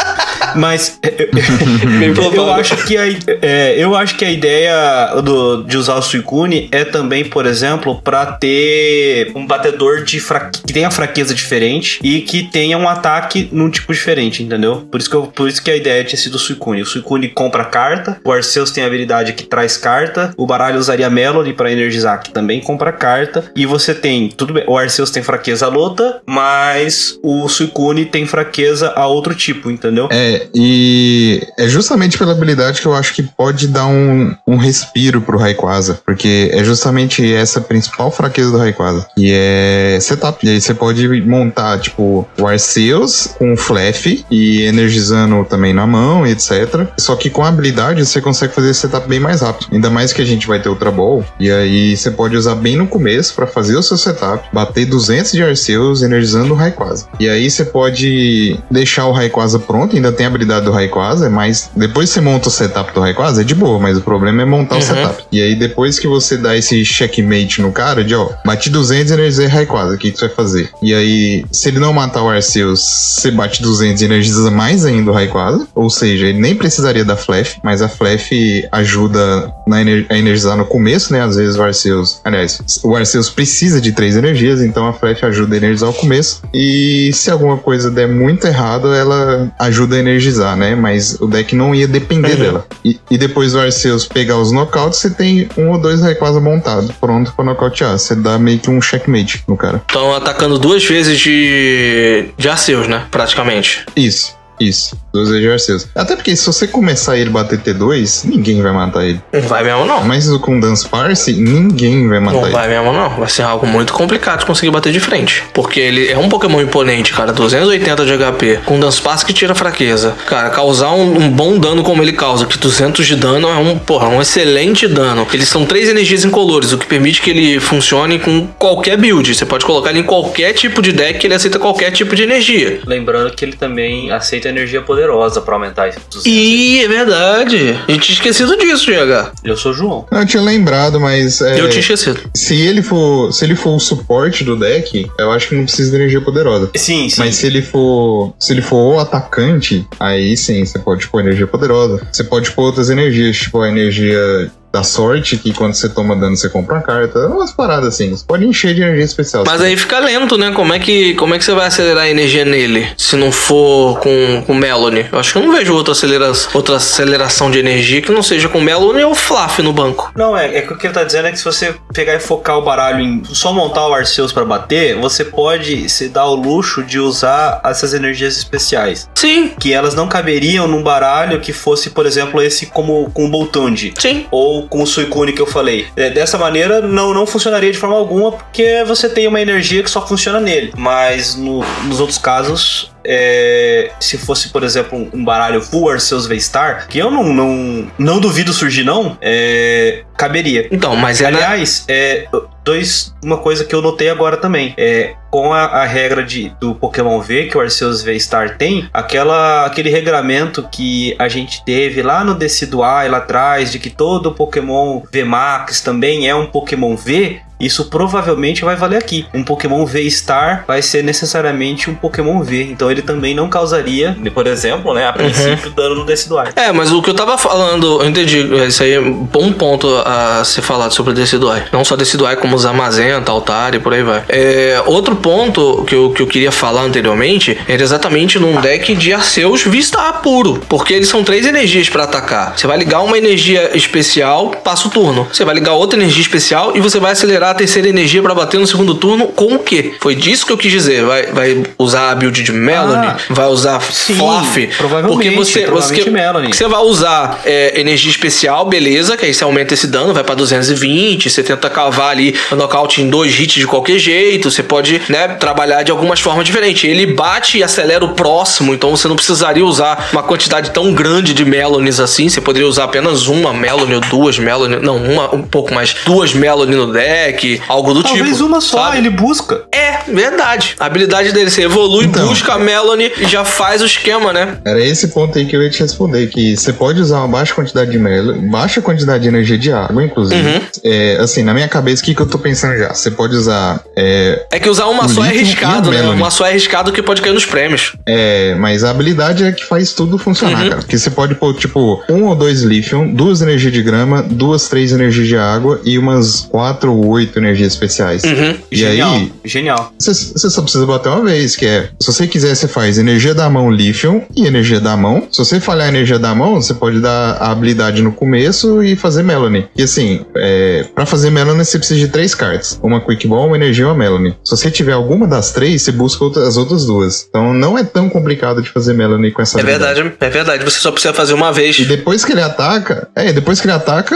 S1: Mas [laughs] eu
S2: provável.
S1: acho que a, é, eu acho que a ideia do- de usar o Suicune é também, por exemplo, pra ter um batedor de fra- que tenha fraqueza diferente e que tenha um ataque num tipo diferente, entendeu? Por isso que, eu, por isso que a ideia tinha sido o Suicune. O Suicune compra carta, o Arceus tem a habilidade que traz carta, o baralho usaria Melody pra energizar, que também compra carta, e você tem, tudo bem, o Arceus tem fraqueza à luta, mas o Suicune tem fraqueza a outro tipo, entendeu?
S3: É, e é justamente pela habilidade que eu acho que pode dar um, um respiro pro Rayquaza, porque é justamente essa principal fraqueza do Rayquaza, que é setup. E aí você pode montar, tipo, o Arceus com Flaff e energizando também na mão, etc. Só que com a habilidade você consegue fazer esse setup bem mais rápido. Ainda mais que a gente vai ter Ultra Ball, e aí você pode usar bem no começo pra fazer o seu setup, bater 200 de Arceus energizando o Rayquaza. E aí você pode deixar o Rayquaza pronto, ainda tem habilidade do Rayquaza, é mais. Depois que você monta o setup do Rayquaza, é de boa, mas o problema é montar
S2: Uhum.
S3: o setup. E aí, depois que você dá esse checkmate no cara, de ó, bati 200 e energizei Rayquaza, o que, que você vai fazer? E aí, se ele não matar o Arceus, você bate 200 e energiza mais ainda o Rayquaza. Ou seja, ele nem precisaria da Flash, mas a Flash ajuda na ener- a energizar no começo, né? Às vezes o Arceus. Aliás, o Arceus precisa de três energias, então a Flash ajuda a energizar o começo. E se alguma coisa der muito errado, ela ajuda a energizar, né? Mas o deck não ia depender
S2: Uhum.
S3: dela. E, e depois do Arceus pegar os knockouts, você tem um ou dois Rayquaza montados, pronto pra nocautear. Você dá meio que um checkmate no cara.
S2: Estão atacando duas vezes de. de Arceus, né? Praticamente.
S3: Isso, isso. De Arceus. Até porque se você começar ele bater T2, ninguém vai matar ele.
S2: Não vai mesmo, não.
S3: Mas com Dance Parse, ninguém vai matar
S2: Não
S3: ele.
S2: vai mesmo, não. Vai ser algo muito complicado de conseguir bater de frente. Porque ele é um Pokémon imponente, cara. 280 de HP. Com Dunsparce que tira fraqueza. Cara, causar um, um bom dano como ele causa, que 200 de dano é um, porra, um excelente dano. Eles são três energias incolores, o que permite que ele funcione com qualquer build. Você pode colocar ele em qualquer tipo de deck, ele aceita qualquer tipo de energia.
S5: Lembrando que ele também aceita energia poderosa pra aumentar isso.
S2: E é verdade. A gente tinha esquecido disso, GH.
S5: Eu sou o João.
S3: Eu tinha lembrado, mas é,
S2: Eu tinha esquecido.
S3: se ele for se ele for o suporte do deck, eu acho que não precisa de energia poderosa.
S1: Sim, sim.
S3: Mas se ele for se ele for o atacante, aí sim, você pode pôr energia poderosa. Você pode pôr outras energias, tipo a energia da sorte, que quando você toma dano você compra uma carta, umas paradas assim. Você pode encher de energia especial.
S2: Mas aí fica lento, né? Como é que, como é que você vai acelerar a energia nele se não for com, com Melanie? Eu acho que eu não vejo outra, acelera outra aceleração de energia que não seja com Melanie ou Fluff no banco.
S1: Não, é, é que o que ele tá dizendo é que se você pegar e focar o baralho em só montar o Arceus pra bater, você pode se dar o luxo de usar essas energias especiais.
S2: Sim,
S1: Que elas não caberiam num baralho que fosse, por exemplo, esse como com o Boltund.
S2: sim.
S1: Ou com o Suicune que eu falei. É, dessa maneira, não, não funcionaria de forma alguma, porque você tem uma energia que só funciona nele. Mas no- nos outros casos, é, se fosse, por exemplo, um, baralho Full Arceus V-Star, que eu não, não, não duvido surgir, não, é, caberia.
S2: Então, mas é na...
S1: Aliás, é, dois, uma coisa que eu notei agora também. É, com a, a regra de, do Pokémon V, que o Arceus V-Star tem, aquela, aquele regramento que a gente teve lá no Decidueye, lá atrás, de que todo Pokémon V-Max também é um Pokémon V, isso provavelmente vai valer aqui. Um Pokémon V-Star vai ser necessariamente um Pokémon V, então ele também não causaria, por exemplo, né, a princípio, dano no Decidueye.
S2: É, mas o que eu tava falando, eu entendi, isso aí é um bom ponto a ser falado sobre o Decidueye. Não só Decidueye, como os Amazenta, Altar e por aí vai. É, outro ponto que eu, que eu queria falar anteriormente era exatamente num deck de Arceus Vista puro, porque eles são três energias pra atacar. Você vai ligar uma energia especial, passa o turno. Você vai ligar outra energia especial e você vai acelerar a terceira energia pra bater no segundo turno com o quê? Foi disso que eu quis dizer. Vai, vai usar a build de Melanie,
S1: Ah,
S2: vai usar
S1: sim,
S2: Fluff,
S1: provavelmente,
S2: porque você,
S1: provavelmente
S2: você,
S1: Melanie.
S2: você vai usar é, energia especial, beleza, que aí você aumenta esse dano, vai pra 220, você tenta cavar ali o nocaute em dois hits de qualquer jeito, você pode, né, trabalhar de algumas formas diferentes. Ele bate e acelera o próximo, então você não precisaria usar uma quantidade tão grande de Melonies assim, você poderia usar apenas uma Melanie ou duas Melanie, não, uma um pouco mais, duas Melanie no deck, algo do
S1: Talvez
S2: tipo.
S1: uma só,
S2: sabe?
S1: ele busca.
S2: É, verdade. A habilidade dele, você evolui,
S3: Então.
S2: busca a Melanie e já faz o esquema, né?
S3: Era esse ponto aí que eu ia te responder, que você pode usar uma baixa quantidade de mel, baixa quantidade de energia de água, inclusive.
S2: Uhum.
S3: É, assim, na minha cabeça, o que, que eu tô pensando já? Você pode usar. É,
S2: É que usar uma
S3: O
S2: só é arriscado,
S3: o
S2: né?
S3: Melanie.
S2: Uma só é arriscado que pode cair nos prêmios.
S3: é, mas a habilidade é que faz tudo funcionar,
S2: Uhum.
S3: cara. Porque você pode pôr, tipo, um ou dois lithium, duas energias de grama, duas, três energias de água e umas quatro ou oito energias especiais.
S2: Uhum.
S3: E
S1: Genial,
S3: aí,
S1: genial.
S3: Você só precisa bater uma vez, que é, se você quiser, você faz energia da mão, lithium e energia da mão. Se você falhar a energia da mão, você pode dar a habilidade no começo e fazer Melanie. E assim, é, para fazer Melanie, você precisa de três cartas: uma Quick Ball, uma energia e uma Melanie. Se você tiver alguma das três, você busca outra- as outras duas. Então não é tão complicado de fazer Melanie com essa
S2: É
S3: habilidade.
S2: verdade, é verdade. Você só precisa fazer uma vez.
S3: E depois que ele ataca, é, depois que ele ataca,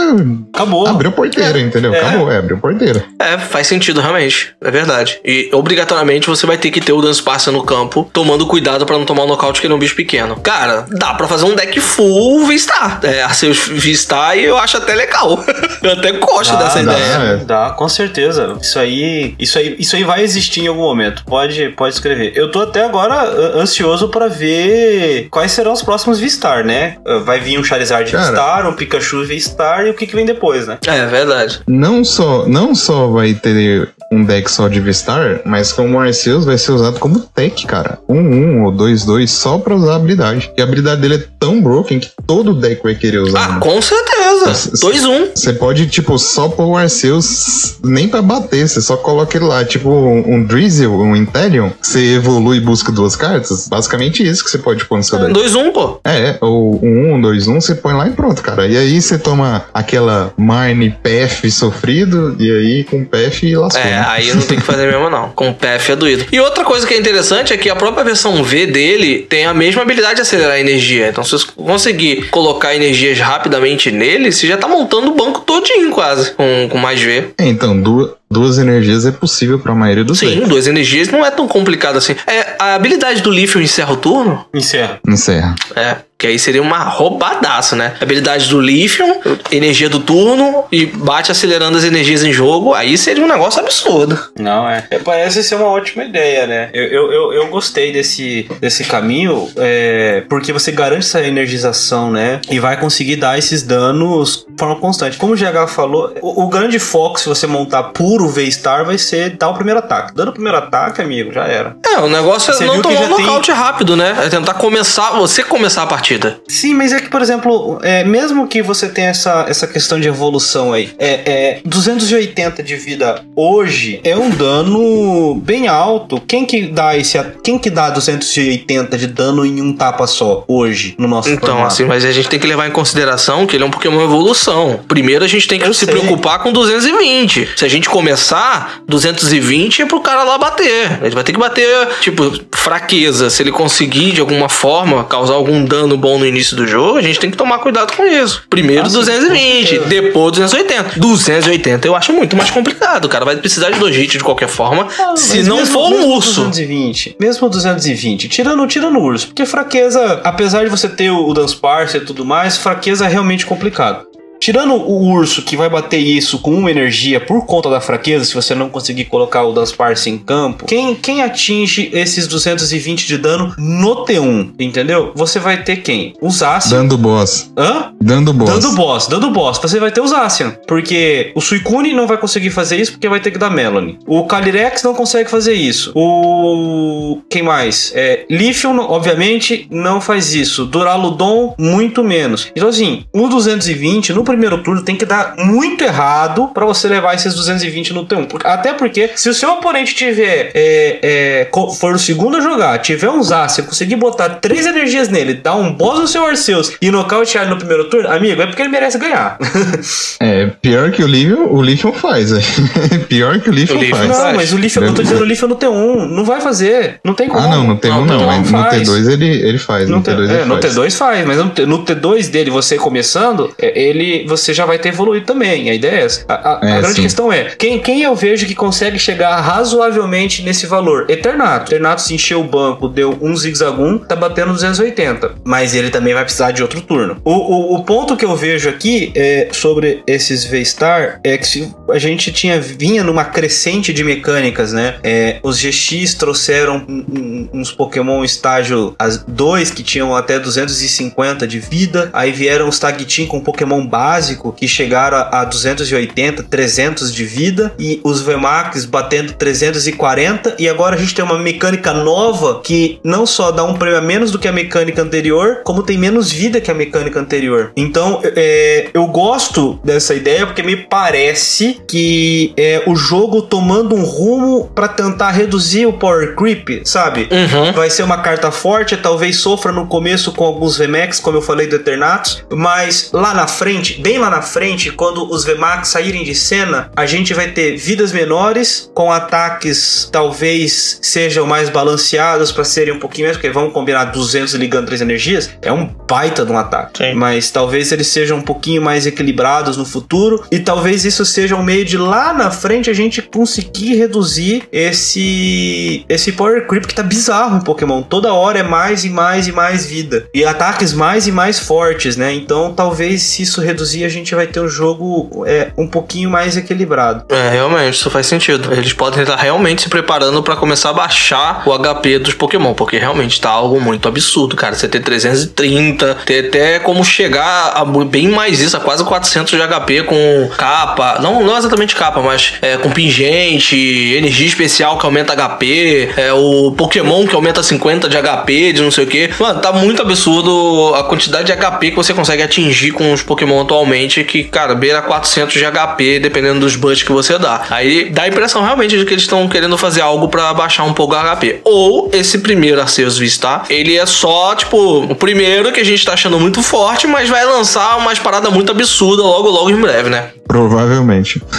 S1: Acabou.
S3: abriu porteira, entendeu?
S1: É.
S3: Acabou, é, abriu porteira.
S2: É, faz sentido, realmente. É verdade. E obrigatoriamente você vai ter que ter o Dance Parça no campo, tomando cuidado pra não tomar um nocaute que ele é um bicho pequeno. Cara, dá pra fazer um deck full V-Star. É, Arceus V-Star e eu acho até legal. [laughs] eu até gosto
S1: Dá,
S2: dessa
S1: dá,
S2: ideia.
S3: é.
S1: Dá, com certeza. Isso aí, isso aí, isso aí vai existir em algum momento. Pode, pode escrever. Eu tô até agora ah, ansioso pra ver quais serão os próximos V-Star, né? Ah, Vai vir um Charizard
S3: Cara.
S1: V-Star, um Pikachu V-Star e o que, que vem depois, né?
S2: É, verdade.
S3: Não só, não só vai ter um deck só de V-Star, mas como o Arceus vai ser usado como tech, cara. Um 1 ou 2 2 só pra usar a habilidade. E a habilidade dele é tão broken que todo deck vai querer usar.
S2: Ah,
S3: né?
S2: com certeza.
S3: Nossa,
S2: 2-1.
S3: Você pode, tipo, só pôr o Arceus nem pra bater, você só coloca ele lá. Tipo, um, um Drizzle, um Inteleon, você evolui e busca duas cartas. Basicamente isso que você pode pôr no seu deck.
S2: 2-1, pô.
S3: É, ou um 1, 2, 1, você põe lá e pronto, cara. E aí você toma aquela Marne PF sofrido, e aí com PF lascou.
S2: É, aí não tem que fazer mesmo, não. Com o PF é doído. E outra coisa que é interessante é que a própria versão V dele tem a mesma habilidade de acelerar a energia. Então, se você conseguir colocar energias rapidamente nele, você já tá montando o banco todinho, quase, com, com mais V.
S3: É, então, duas, duas energias é possível pra maioria dos
S2: Sim,
S3: decks.
S2: duas energias não é tão complicado assim. É, a habilidade do Lífio encerra o turno?
S1: Encerra.
S3: Encerra.
S2: É. Que aí seria uma roubadaça, né? Habilidade do Lithium, energia do turno e bate acelerando as energias em jogo. Aí seria um negócio absurdo.
S1: Não, é. É, Parece ser uma ótima ideia, né? Eu, eu, eu, eu gostei desse, desse caminho, é, porque você garante essa energização, né? E vai conseguir dar esses danos de forma constante. Como o GH falou, o, o grande foco, se você montar puro V-Star, vai ser dar o primeiro ataque. Dando o primeiro ataque, amigo, já era.
S2: É, o negócio é
S1: Você
S2: não
S1: viu que
S2: tomar um
S1: tem-
S2: nocaute rápido, né? É tentar começar, você começar a partida.
S1: Sim, mas é que, por exemplo, é, mesmo que você tenha essa, essa questão de evolução aí, é, é 280 de vida hoje é um dano bem alto. Quem que dá esse, quem que dá 280 de dano em um tapa só hoje no nosso
S2: Então, assim, mas a gente tem que levar em consideração que ele é um Pokémon evolução. Primeiro a gente tem que
S1: Eu
S2: se
S1: sei.
S2: preocupar com 220. Se a gente começar, 220 é pro cara lá bater. Ele vai ter que bater, tipo, fraqueza. Se ele conseguir, de alguma forma, causar algum dano bom no início do jogo, a gente tem que tomar cuidado com isso. Primeiro
S1: sim,
S2: 220,
S1: com certeza.
S2: depois 280. 280 eu acho muito mais complicado. Cara vai precisar de dois hits de qualquer forma,
S1: Ah,
S2: se não
S1: mesmo-
S2: for um urso.
S1: 220, mesmo 220, tirando, tirando o urso, porque fraqueza, apesar de você ter o, o Dunsparce e tudo mais, fraqueza é realmente complicado. Tirando o urso que vai bater isso com uma energia por conta da fraqueza, se você não conseguir colocar o Dunsparce em campo, quem, quem atinge esses 220 de dano no T1, entendeu? Você vai ter quem? O Zacian.
S3: Dando boss.
S1: Hã?
S3: Dando boss.
S1: Dando boss, dando boss. Você vai ter o Zacian. Porque o Suicune não vai conseguir fazer isso porque vai ter que dar Melanie. O Calyrex não consegue fazer isso. O. Quem mais? É, Lithium, obviamente, não faz isso. Duraludon, muito menos. Então, assim, o 220 no primeiro turno tem que dar muito errado pra você levar esses 220 no T1. Por- Até porque, se o seu oponente tiver. É, é, for o segundo a jogar, tiver um Zacian, conseguir botar três energias nele, dar um boss no seu Arceus e nocautear ele no primeiro turno, amigo, é porque ele merece ganhar. [laughs]
S3: É, pior que o Lithium, o Lithium faz, velho. [laughs] pior que o
S2: O Lithium
S3: faz.
S2: faz.
S1: Não, mas o Leaf, eu tô dizendo o Leaf no T1. Não vai fazer. Não tem como.
S3: Ah, não, no T1
S2: Não,
S3: não,
S2: não
S3: mas no
S1: faz.
S3: T2 ele, ele faz.
S1: No,
S3: No,
S1: T-
S3: T2
S1: é,
S3: ele
S1: no
S3: faz.
S1: T2 faz, mas no, T- no T2 dele, você começando, é, ele, você já vai ter evoluído também. A ideia é essa. A, a- a
S3: É,
S1: grande
S3: sim.
S1: questão é: quem, quem eu vejo que consegue chegar razoavelmente nesse valor? Eternato. Eternato se encheu o banco, deu um zigzagum, tá batendo 280. Mas ele também vai precisar de outro turno. O, o, o ponto que eu vejo aqui é, sobre esses V-Star é que se a gente tinha vinha numa crescente de mecânicas, né? É, os GX trouxeram uns Pokémon estágio 2 que tinham até 250 de vida. Aí vieram os Tag Team com Pokémon básico que chegaram a, a 280, 300 de vida. E os VMAX batendo 340. E agora a gente tem uma mecânica nova que não só dá um prêmio a menos do que a mecânica anterior, como tem menos vida que a mecânica anterior. Então é, eu gosto dessa ideia porque me parece que é o jogo tomando um rumo para tentar reduzir o power creep, sabe?
S2: Uhum.
S1: Vai ser uma carta forte, talvez sofra no começo com alguns VMAX, como eu falei do Eternatus, mas lá na frente, bem lá na frente, quando os VMAX saírem de cena, a gente vai ter vidas menores, com ataques talvez sejam mais balanceados para serem um pouquinho mais, porque vamos combinar 200 ligando três energias, é um baita de um ataque.
S2: Sim.
S1: Mas talvez eles sejam um pouquinho mais equilibrados no futuro, e talvez isso seja um meio de lá na frente a gente conseguir reduzir esse esse power creep que tá bizarro em Pokémon. Toda hora é mais e mais e mais vida. E ataques mais e mais fortes, né? Então talvez se isso reduzir, a gente vai ter um jogo é, um pouquinho mais equilibrado.
S2: É, realmente, isso faz sentido. Eles podem estar realmente se preparando pra começar a baixar o HP dos Pokémon, porque realmente tá algo muito absurdo, cara. Você ter 330, ter até como chegar a bem mais isso, a quase 400 de HP com capa, não, não exatamente capa, mas é, com pingente, energia especial que aumenta HP, é, o Pokémon que aumenta 50 de HP, de não sei o que. Mano, tá muito absurdo a quantidade de HP que você consegue atingir com os Pokémon atualmente, que, cara, beira 400 de HP, dependendo dos buffs que você dá. Aí dá a impressão realmente de que eles estão querendo fazer algo pra baixar um pouco o HP. Ou esse primeiro Arceus Vista, ele é só, tipo, o primeiro que a gente tá achando muito forte, mas vai lançar umas paradas muito absurdas logo, logo em breve, né?
S3: Provavelmente. [laughs]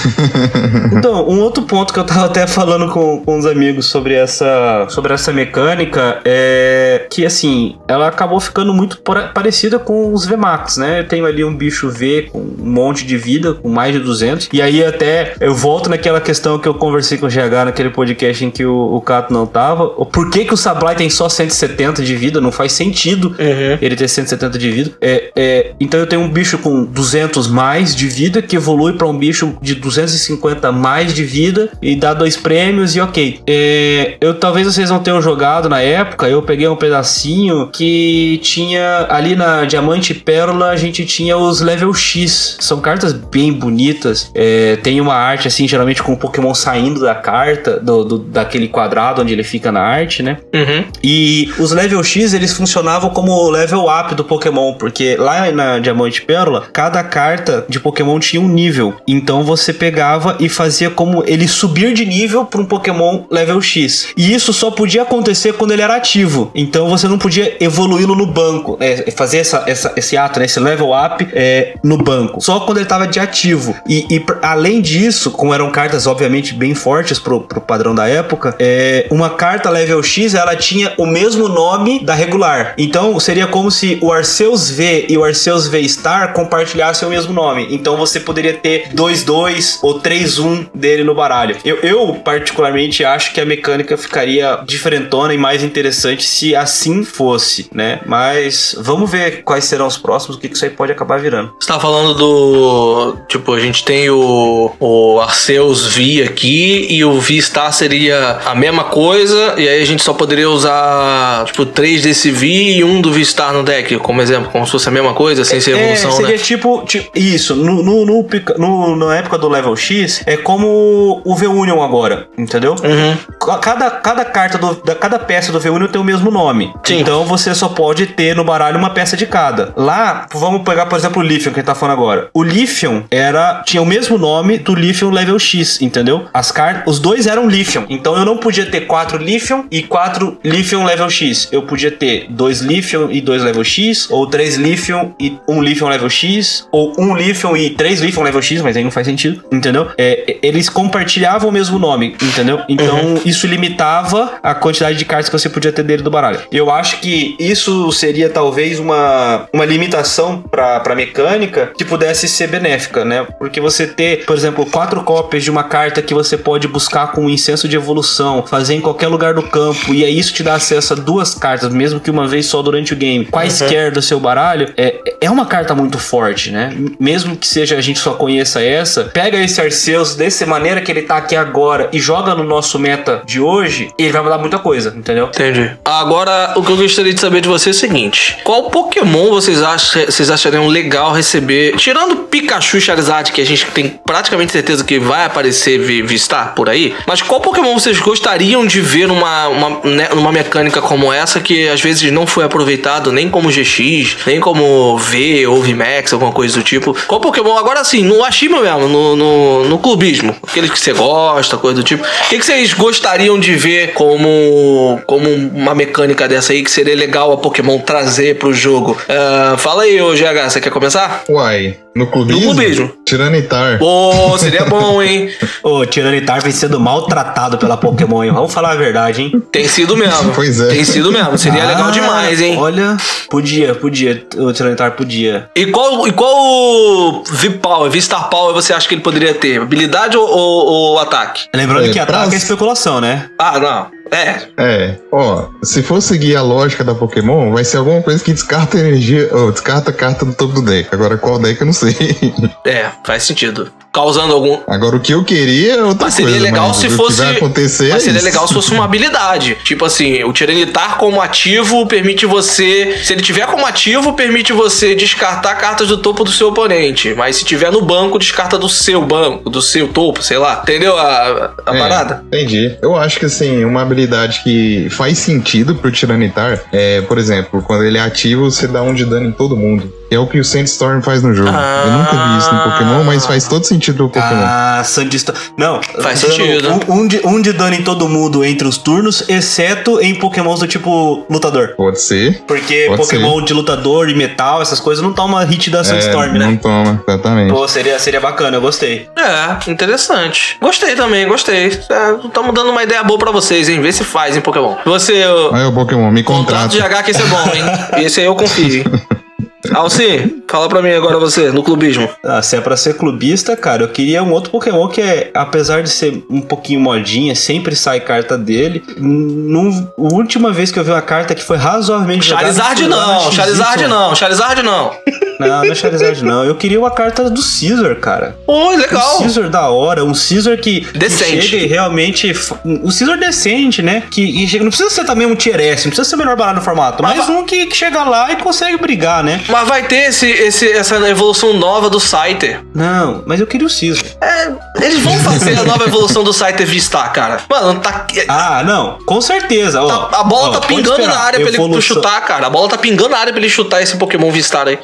S1: Então, um outro ponto que eu tava até falando com, com uns amigos sobre essa, sobre essa mecânica é que, assim, ela acabou ficando muito parecida com os VMAX, né? Eu tenho ali um bicho V com um monte de vida, com mais de 200. E aí até eu volto naquela questão que eu conversei com o GH naquele podcast em que o, o Cato não tava. Por que, que o Sablai tem só 170 de vida? Não faz sentido ele ter 170 de vida. É, é, então eu tenho um bicho com 200 mais de vida que evolui pra um bicho de 250 mais de vida e dá dois prêmios e ok. É, eu talvez vocês não tenham jogado na época. Eu peguei um pedacinho que tinha ali na Diamante e Pérola a gente tinha os level X. São cartas bem bonitas. É, tem uma arte assim geralmente com o Pokémon saindo da carta do, do- daquele quadrado onde ele fica na arte, né?
S2: Uhum.
S1: E os level X eles funcionavam como level up do Pokémon, porque lá na Diamante e Pérola, cada carta de Pokémon tinha um nível. Então você pegava e fazia como ele subir de nível para um Pokémon level X. E isso só podia acontecer quando ele era ativo. Então você não podia evoluí-lo no banco, é, fazer essa, essa- esse ato, né, esse level up é, no banco. Só quando ele estava de ativo. E, e além disso, como eram cartas obviamente bem fortes pro, pro padrão da época, é, uma carta level X ela tinha o mesmo nome da regular. Então seria como se o Arceus V e o Arceus V Star compartilhassem o mesmo nome. Então você poderia ter 2-2 ou 3-1 dele no baralho. Eu, eu, particularmente acho que a mecânica ficaria diferentona e mais interessante se assim fosse, né? Mas vamos ver quais serão os próximos, o que que isso aí pode acabar virando.
S2: Você tá falando do. Tipo, a gente tem o, o Arceus V aqui e o V-Star seria a mesma coisa, e aí a gente só poderia usar, tipo, três desse V e um do V-Star no deck, como exemplo, como se fosse a mesma coisa, sem ser evolução,
S1: é, seria
S2: né?
S1: tipo, tipo- isso, no, no, no no- na época do level X, é como o V-Union agora, entendeu?
S2: Uhum.
S1: Ca- Cada, cada carta, do, da, cada peça do V-Union tem o mesmo nome.
S2: Sim.
S1: Então você só pode ter no baralho uma peça de cada. Lá, vamos pegar, por exemplo, o Lithium, que a gente tá falando agora. O Lithium era, tinha o mesmo nome do Lithium level X, entendeu? As cartas, os dois eram Lithium. Então eu não podia ter quatro Lithium e quatro Lithium level X. Eu podia ter dois Lithium e dois level X, ou três Lithium e um Lithium level X, ou um Lithium e três Lithium level X, mas aí não faz sentido, entendeu? É, eles compartilhavam o mesmo nome, entendeu? Então isso limitava a quantidade de cartas que você podia ter dele do baralho. Eu acho que isso seria talvez uma, uma limitação pra, pra mecânica que pudesse ser benéfica, né? Porque você ter, por exemplo, quatro cópias de uma carta que você pode buscar com um incenso de evolução, fazer em qualquer lugar do campo, e aí isso te dá acesso a duas cartas, mesmo que uma vez só durante o game, quaisquer do seu baralho, é, é uma carta muito forte, né? Mesmo que seja a gente só conheça essa, pega esse Arceus dessa maneira que ele tá aqui agora e joga no nosso meta de hoje, ele vai mudar muita coisa, entendeu?
S2: Entendi. Agora, o que eu gostaria de saber de você é o seguinte: qual Pokémon vocês, acham, vocês achariam legal receber? Tirando Pikachu e Charizard, que a gente tem praticamente certeza que vai aparecer vi- Vistar por aí, mas qual Pokémon vocês gostariam de ver numa, uma, né, numa mecânica como essa que às vezes não foi aproveitado nem como GX, nem como V ou VMAX, alguma coisa do tipo? Qual Pokémon? Agora sim, no achismo mesmo, no, no, no clubismo, aquele que você gosta, coisa do tipo. O que, que vocês gostariam de ver como, como uma mecânica dessa aí que seria legal a Pokémon trazer pro jogo? Ah, fala aí, ô GH, você quer começar?
S3: Uai, no clubismo?
S2: No clubismo.
S3: Tiranitar.
S2: Pô, seria bom, hein? [laughs]
S1: Ô, Tiranitar vem sendo maltratado pela Pokémon, hein? Vamos falar a verdade, hein?
S2: Tem sido mesmo.
S3: Pois é.
S2: Tem sido mesmo. Seria legal
S1: Ah,
S2: demais, hein?
S1: Olha, podia, podia. O Tiranitar podia.
S2: E qual, e qual V-Power, V-Star Power você acha que ele poderia ter? Habilidade ou, ou- ou ataque?
S1: Lembrando
S3: É,
S1: que
S3: pra-
S1: ataque é especulação, né?
S2: Ah, não. É.
S3: É, ó, se for seguir a lógica da Pokémon, vai ser alguma coisa que descarta energia, ou descarta a carta do topo do deck. Agora qual deck eu não sei. [laughs]
S2: É, faz sentido. Causando algum.
S3: Agora o que eu queria é outra
S2: Mas seria
S3: coisa.
S2: legal
S3: mas
S2: se fosse.
S3: que vai acontecer
S2: mas
S3: é
S2: seria legal se fosse uma habilidade. [laughs] Tipo assim, o Tiranitar como ativo permite você. Se ele tiver como ativo, permite você descartar cartas do topo do seu oponente. Mas se tiver no banco, descarta do seu banco, do seu topo, sei lá. Entendeu a, a
S3: É,
S2: parada?
S3: Entendi. Eu acho que assim, uma habilidade que faz sentido pro Tiranitar é, por exemplo, quando ele é ativo, você dá um de dano em todo mundo. É o que o Sandstorm faz no jogo. Eu nunca vi isso no Pokémon, mas faz todo sentido pro Pokémon.
S1: Ah, Sandista. Não,
S2: Faz
S1: dano-
S2: sentido.
S1: Um, um de, um de dano em todo mundo entre os turnos, exceto em Pokémons do tipo lutador.
S3: Pode ser.
S1: Porque
S3: Pode
S1: Pokémon de lutador e metal, essas coisas, não toma hit da Sandstorm,
S3: é,
S1: né?
S3: Não toma, exatamente.
S1: Pô, seria, seria bacana, eu gostei.
S2: É, interessante. Gostei também, gostei. Estamos dando uma ideia boa pra vocês, hein? Vê se faz, hein, Pokémon. Você,
S3: Aí o Pokémon, me
S2: contrato
S3: contrata.
S2: de H que esse é bom, hein? [laughs] Esse aí eu confio, hein? [laughs] Alci, fala pra mim agora você, no clubismo.
S1: Ah, se é pra ser clubista, cara, eu queria um outro Pokémon que é, apesar de ser um pouquinho modinha, sempre sai carta dele. Num, a última vez que eu vi uma carta que foi razoavelmente jogada
S2: Charizard
S1: na
S2: não. Charizard não, Charizard não. [laughs]
S1: Não, não é Charizard não. Eu queria uma carta do Caesar, cara. Um
S2: legal.
S1: Caesar da hora, um Caesar que, que
S2: Decente.
S1: chega e realmente. Um Caesar decente, né? Que, que chega, não precisa ser também um tier S, não precisa ser o melhor barato do formato,
S2: Mas
S1: mas, um que, que chega lá e consegue brigar, né?
S2: Mas vai ter esse, esse, essa evolução nova do Scyther.
S1: Não, mas eu queria o Caesar.
S2: É, eles vão fazer a nova evolução do Scyther V-Star, cara. Mano, tá...
S1: Ah, não, com certeza.
S2: tá- a bola
S1: Ó,
S2: tá pingando na área pra ele
S1: Evolução-
S2: chutar, cara. A bola tá pingando na área pra ele chutar esse Pokémon V-Star aí.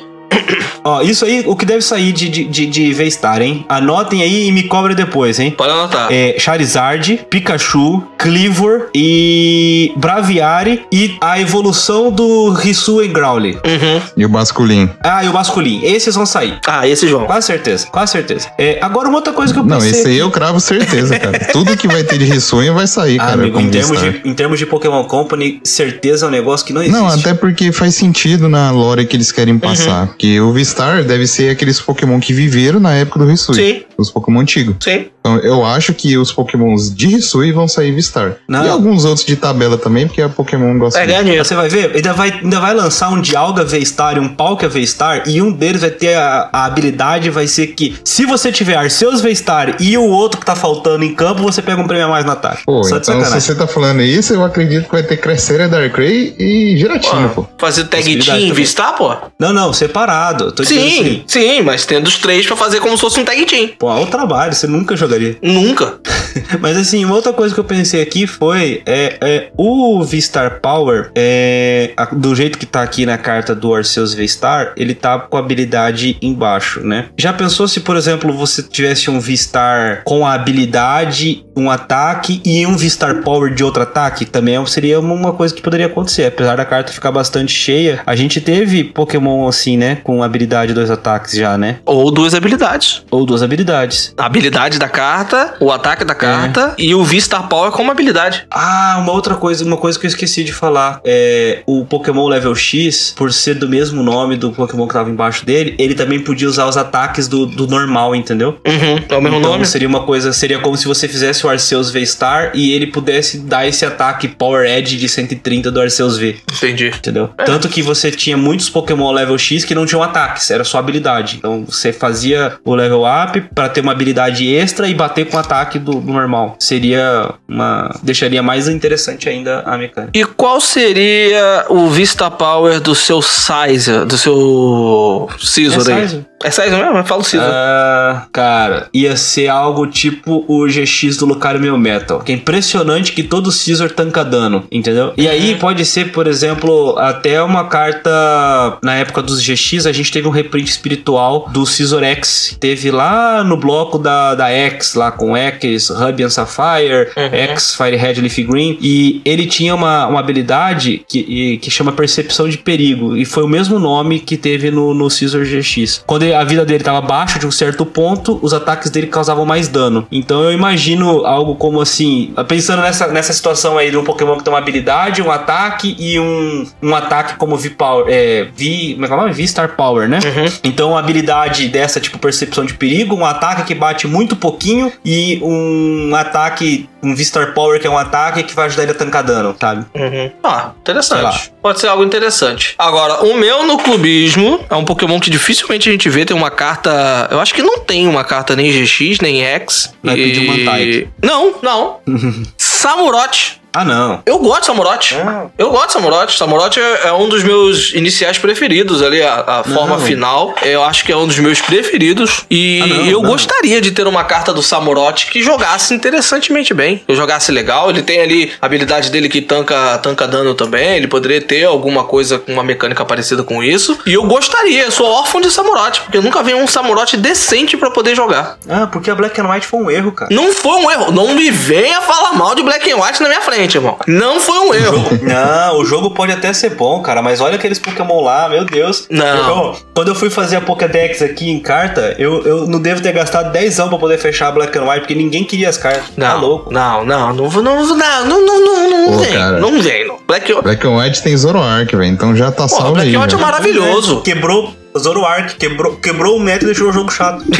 S1: Ó, isso aí, o que deve sair de, de, de, de V-Star, hein? Anotem aí e me cobrem depois, hein?
S2: Pode anotar.
S1: É, Charizard, Pikachu, Cleavor e Braviary e a evolução do Hisui Growly.
S2: Uhum.
S3: E o Basculin.
S1: Ah, e o Masculin. Esses vão sair.
S2: Ah, esse João.
S1: Quase certeza, quase certeza. É, agora, uma outra coisa que eu
S3: Não,
S1: pensei.
S3: esse aí eu cravo certeza, cara. [laughs] Tudo que vai ter de risonho vai sair,
S1: Ah,
S3: cara.
S1: amigo, em termos, de, em termos de Pokémon Company, certeza é um negócio que não existe.
S3: Não, até porque faz sentido na lore que eles querem passar. Porque o Vistar deve ser aqueles Pokémon que viveram na época do Hisui.
S2: Sim.
S3: Os Pokémon antigos.
S2: Sim.
S3: Então eu acho que os Pokémons de Hisui vão sair Vistar.
S1: Não.
S3: E alguns outros de tabela também, porque a Pokémon gosta
S2: É,
S3: de...
S2: dinheiro.
S1: Você vai ver, ainda vai, ainda vai lançar um Dialga V-Star e um Palkia V-Star, e um deles vai ter a, a habilidade, vai ser que se você tiver Arceus V-Star e o outro que tá faltando em campo, você pega um prêmio a mais no ataque.
S3: Pô,
S1: Só
S3: então se você tá falando isso, eu acredito que vai ter Cresseria, Darkrai e Giratina, pô.
S2: Fazer tag team e. V-Star, pô?
S1: Não, não, separado. Eu Tô dizendo
S2: Sim,
S1: assim.
S2: sim, mas tendo os três pra fazer como se fosse um tag team.
S1: Pô, é o trabalho, você nunca jogaria.
S2: Nunca. [laughs]
S1: Mas assim, uma outra coisa que eu pensei aqui foi é, é, o V-Star Power, é, a- do jeito que tá aqui na carta do Arceus V-Star, ele tá com a habilidade embaixo, né? Já pensou se, por exemplo, você tivesse um V-Star com a habilidade, um ataque e um V-Star Power de outro ataque? Também seria uma coisa que poderia acontecer. Apesar da carta ficar bastante cheia, a gente teve Pokémon assim, né? Com habilidade e dois ataques já, né?
S2: Ou duas habilidades.
S1: Ou duas habilidades.
S2: A habilidade da carta, o ataque da carta e o V-Star Power como habilidade.
S1: Ah, uma outra coisa, uma coisa que eu esqueci de falar. É, o Pokémon Level X, por ser do mesmo nome do Pokémon que tava embaixo dele, ele também podia usar os ataques do, do normal, entendeu?
S2: Uhum, é o mesmo
S1: então
S2: nome?
S1: seria uma coisa, seria como se você fizesse o Arceus V-Star e ele pudesse dar esse ataque Power Edge de 130 do Arceus V,
S2: Entendi.
S1: entendeu? Tanto que você tinha muitos Pokémon Level X que não tinham ataques, era só habilidade. Então você fazia o level up pra ter uma habilidade extra e bater com o ataque do, do normal. Seria uma. deixaria mais interessante ainda a mecânica.
S2: E qual seria o Vista Power do seu Sizer, do seu Scizor
S1: É
S2: aí?
S1: Sizer.
S2: É sério mesmo? Fala o Caesar.
S1: Ah, cara, ia ser algo tipo o GX do Lucario Metal Metal. Que é impressionante que todo Caesar tanca dano, entendeu? E aí pode ser, por exemplo, até uma carta. Na época dos GX, a gente teve um reprint espiritual do Caesar X. Teve lá no bloco da, da X, lá com X, Rubian Sapphire, X, Firehead Leaf Green. E ele tinha uma, uma habilidade que, que chama Percepção de Perigo. E foi o mesmo nome que teve no, no Caesar GX. Quando a vida dele estava abaixo de um certo ponto, os ataques dele causavam mais dano. Então eu imagino algo como assim, pensando nessa, nessa situação aí de um Pokémon que tem uma habilidade, um ataque e um, um ataque como V-Power. É, V. Como é que é o nome? V-Star Power, né? Então, a habilidade dessa, tipo, percepção de perigo, um ataque que bate muito pouquinho e um ataque, um V-Star Power, que é um ataque que vai ajudar ele a tancar dano, sabe?
S2: Uhum. Ah, interessante. Pode ser algo interessante. Agora, o meu no clubismo é um Pokémon que dificilmente a gente vê. Tem uma carta. Eu acho que não tem uma carta nem GX, nem X.
S1: Vai pedir um Mantike.
S2: Não, não. [laughs] Samurott.
S1: Ah, não.
S2: Eu gosto de Samurott.
S1: Ah.
S2: Eu gosto de Samurott. Samurott é, é um dos meus iniciais preferidos ali, a, a forma final. Eu acho que é um dos meus preferidos. E
S1: Ah, não,
S2: eu
S1: não.
S2: gostaria de ter uma carta do Samurott que jogasse interessantemente bem. Que jogasse legal. Ele tem ali a habilidade dele que tanca, tanca dano também. Ele poderia ter alguma coisa com uma mecânica parecida com isso. E eu gostaria. Eu sou órfão de Samurott. Porque eu nunca vi um Samurott decente pra poder jogar.
S1: Ah, porque a Black and White foi um erro, cara.
S2: Não foi um erro. Não me venha falar mal de Black and White na minha frente, irmão. Não foi um erro.
S1: Não, o jogo pode até ser bom, cara, mas olha aqueles Pokémon lá, meu Deus.
S2: Não.
S1: Eu- quando eu fui fazer a Pokédex aqui em carta, eu, eu não devo ter gastado 10 anos pra poder fechar a Black and White, porque ninguém queria as cartas.
S2: Não,
S1: Tá louco.
S2: não, não, não, vou- não, não, não, não, não, não,
S3: Pô,
S2: vem,
S3: cara.
S2: não vem, não. Black,
S3: Black and White tem Zoroark, velho. Então já tá
S2: Pô,
S3: salvo
S2: Black
S3: aí.
S2: and White é maravilhoso.
S1: Quebrou Zoroark, quebrou, quebrou o método e deixou o jogo chato. [laughs]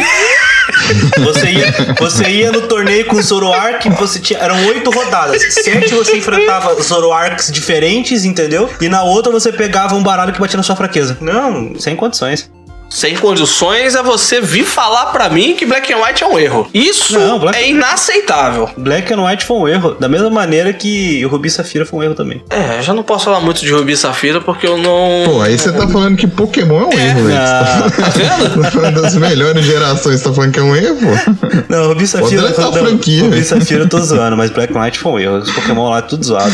S1: Você ia, você ia no torneio com Zoroark, você tinha, eram oito rodadas. Sete você enfrentava Zoroarks diferentes, entendeu? E na outra você pegava um baralho que batia na sua fraqueza. Não, sem condições.
S2: Sem condições é você vir falar pra mim que Black and White é um erro. Isso
S1: Não, Black-
S2: é inaceitável.
S1: Black and White foi um erro, da mesma maneira que Rubi e Safira foi um erro também.
S2: É, eu já não posso falar muito de Rubi e Safira porque eu não.
S3: Pô, aí você tá falando que Pokémon é um erro, velho.
S1: Ah,
S2: Tá vendo? [laughs]
S3: Tá falando das melhores gerações, você tá falando que é um erro?
S1: não, Rubi e Safira.
S3: deletar a
S1: não,
S3: franquia,
S1: Rubi e. Safira eu tô zoando, mas Black and White foi um erro. Os Pokémon lá é tudo zoado.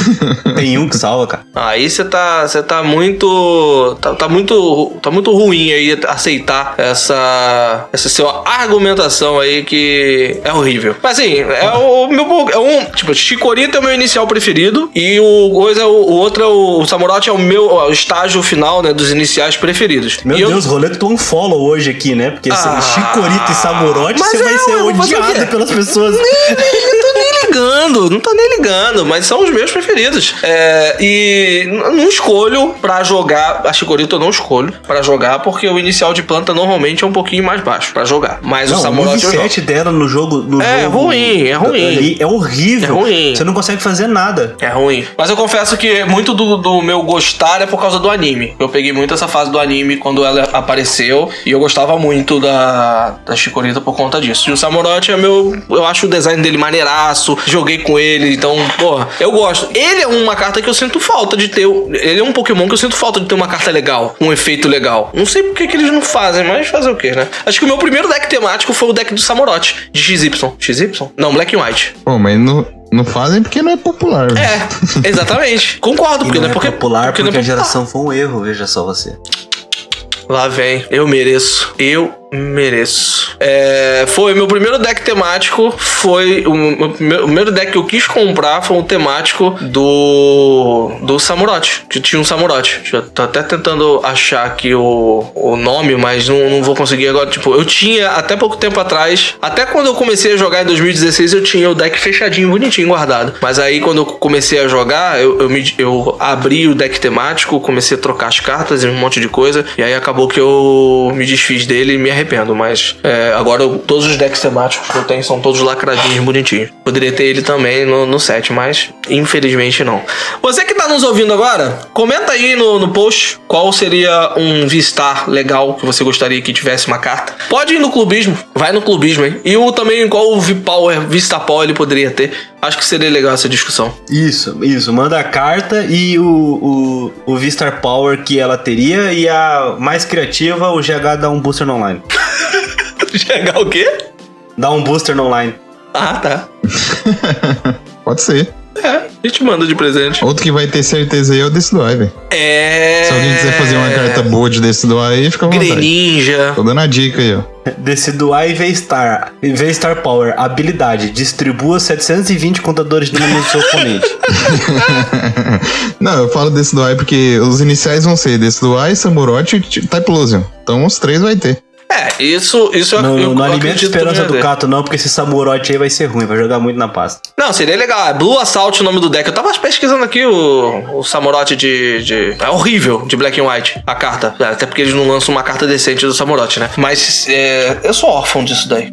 S1: Tem um que salva, cara.
S2: Aí você tá, você tá muito, tá, tá muito, tá muito ruim aí aceitar essa, essa sua argumentação aí que é horrível. Mas assim, é o meu, é um, tipo, Chikorita é o meu inicial preferido e o coisa, o, o outro é o, o Samurott é o meu ó, estágio final, né, dos iniciais preferidos.
S1: Meu
S2: E eu-
S1: Deus, rolê tu um follow hoje aqui, né? Porque
S2: Ah,
S1: Chicorita e Samurote,
S2: mas
S1: você
S2: é,
S1: vai ser
S2: eu o
S1: odiado pelas pessoas.
S2: não tô nem ligando, não tô nem ligando, mas são os meus preferidos. É, e não escolho pra jogar, a Chikorita eu não escolho pra jogar, porque o inicial de planta normalmente é um pouquinho mais baixo pra jogar. Mas o
S1: Não, o
S2: Samurai eu jogo.
S1: 7 dela no jogo. No
S2: É
S1: jogo
S2: ruim, é ruim.
S1: É horrível.
S2: É ruim.
S1: Você não consegue fazer nada.
S2: É ruim. Mas eu confesso que muito do, do meu gostar é por causa do anime. Eu peguei muito essa fase do anime quando ela apareceu. E eu gostava muito da, da Chikorita por conta disso. E o Samurott é meu. Eu acho o design dele maneiraço. Joguei com ele. Então, porra, eu gosto. Ele é uma carta que eu sinto falta de ter. Ele é um Pokémon que eu sinto falta de ter uma carta legal. Um efeito legal. Não sei por que, que eles não fazem, mas fazer o quê, né? Acho que o meu primeiro deck temático foi o deck do Samurott. De XY. XY? Não, Black and White.
S3: Pô, mas não, não fazem porque não é popular, velho.
S2: É, exatamente. Concordo,
S1: E
S2: porque
S1: não
S2: não
S1: é
S2: porque,
S1: popular porque,
S2: não é
S1: a
S2: popular.
S1: geração foi um erro, veja só você.
S2: Lá vem. Eu mereço. Eu mereço. É, foi meu primeiro deck temático. Foi o, meu primeiro- deck que eu quis comprar foi um temático do do Samurott, que tinha um Samurott. Já tô até tentando achar aqui o, o nome, mas não, não vou conseguir agora. Tipo, eu tinha até pouco tempo atrás, até quando eu comecei a jogar em 2016, eu tinha o deck fechadinho, bonitinho, guardado. Mas aí quando eu comecei a jogar, eu, eu, me- eu abri o deck temático, comecei a trocar as cartas e um monte de coisa, e aí acabou que eu me desfiz dele e me arrependo. Mas é, agora eu- todos os decks temáticos que eu tenho são todos lacradinhos, bonitinhos. Poderia ter ele também no, no set, mas infelizmente não. Você que tá nos ouvindo agora, comenta aí no, no post qual seria um V-Star legal que você gostaria que tivesse uma carta. Pode ir no clubismo, vai no clubismo, hein? E o também qual o V-Power, Power ele poderia ter. Acho que seria legal essa discussão.
S1: Isso, isso. Manda a carta e o, o, o V-Star Power que ela teria e a mais criativa, o GH dá um booster no online. [laughs]
S2: GH o quê?
S1: Dá um booster no online.
S2: Ah, tá. [laughs]
S3: Pode ser.
S2: É, a gente manda de presente.
S3: Outro que vai ter certeza aí é o do velho.
S2: É.
S3: Se alguém quiser fazer uma carta boa de do aí, fica à vontade.
S2: Greninja.
S3: Tô dando a dica aí, ó.
S1: E V-Star. V-Star Power. Habilidade. Distribua 720 contadores de número do seu oponente. [laughs]
S3: Não, eu falo aí porque os iniciais vão ser aí, Samurote e Typhlosion. Então os três vai ter.
S2: É, isso, isso eu,
S1: Não,
S2: eu
S1: não alimenta a esperança do. Cato, não, porque esse Samurote aí vai ser ruim, vai jogar muito na pasta.
S2: Não, seria legal. É Blue Assault o nome do deck. Eu tava pesquisando aqui o, o Samurott de, de. É horrível de Black and White, a carta. É, Até porque eles não lançam uma carta decente do Samurott, né? Mas é, eu sou órfão disso daí.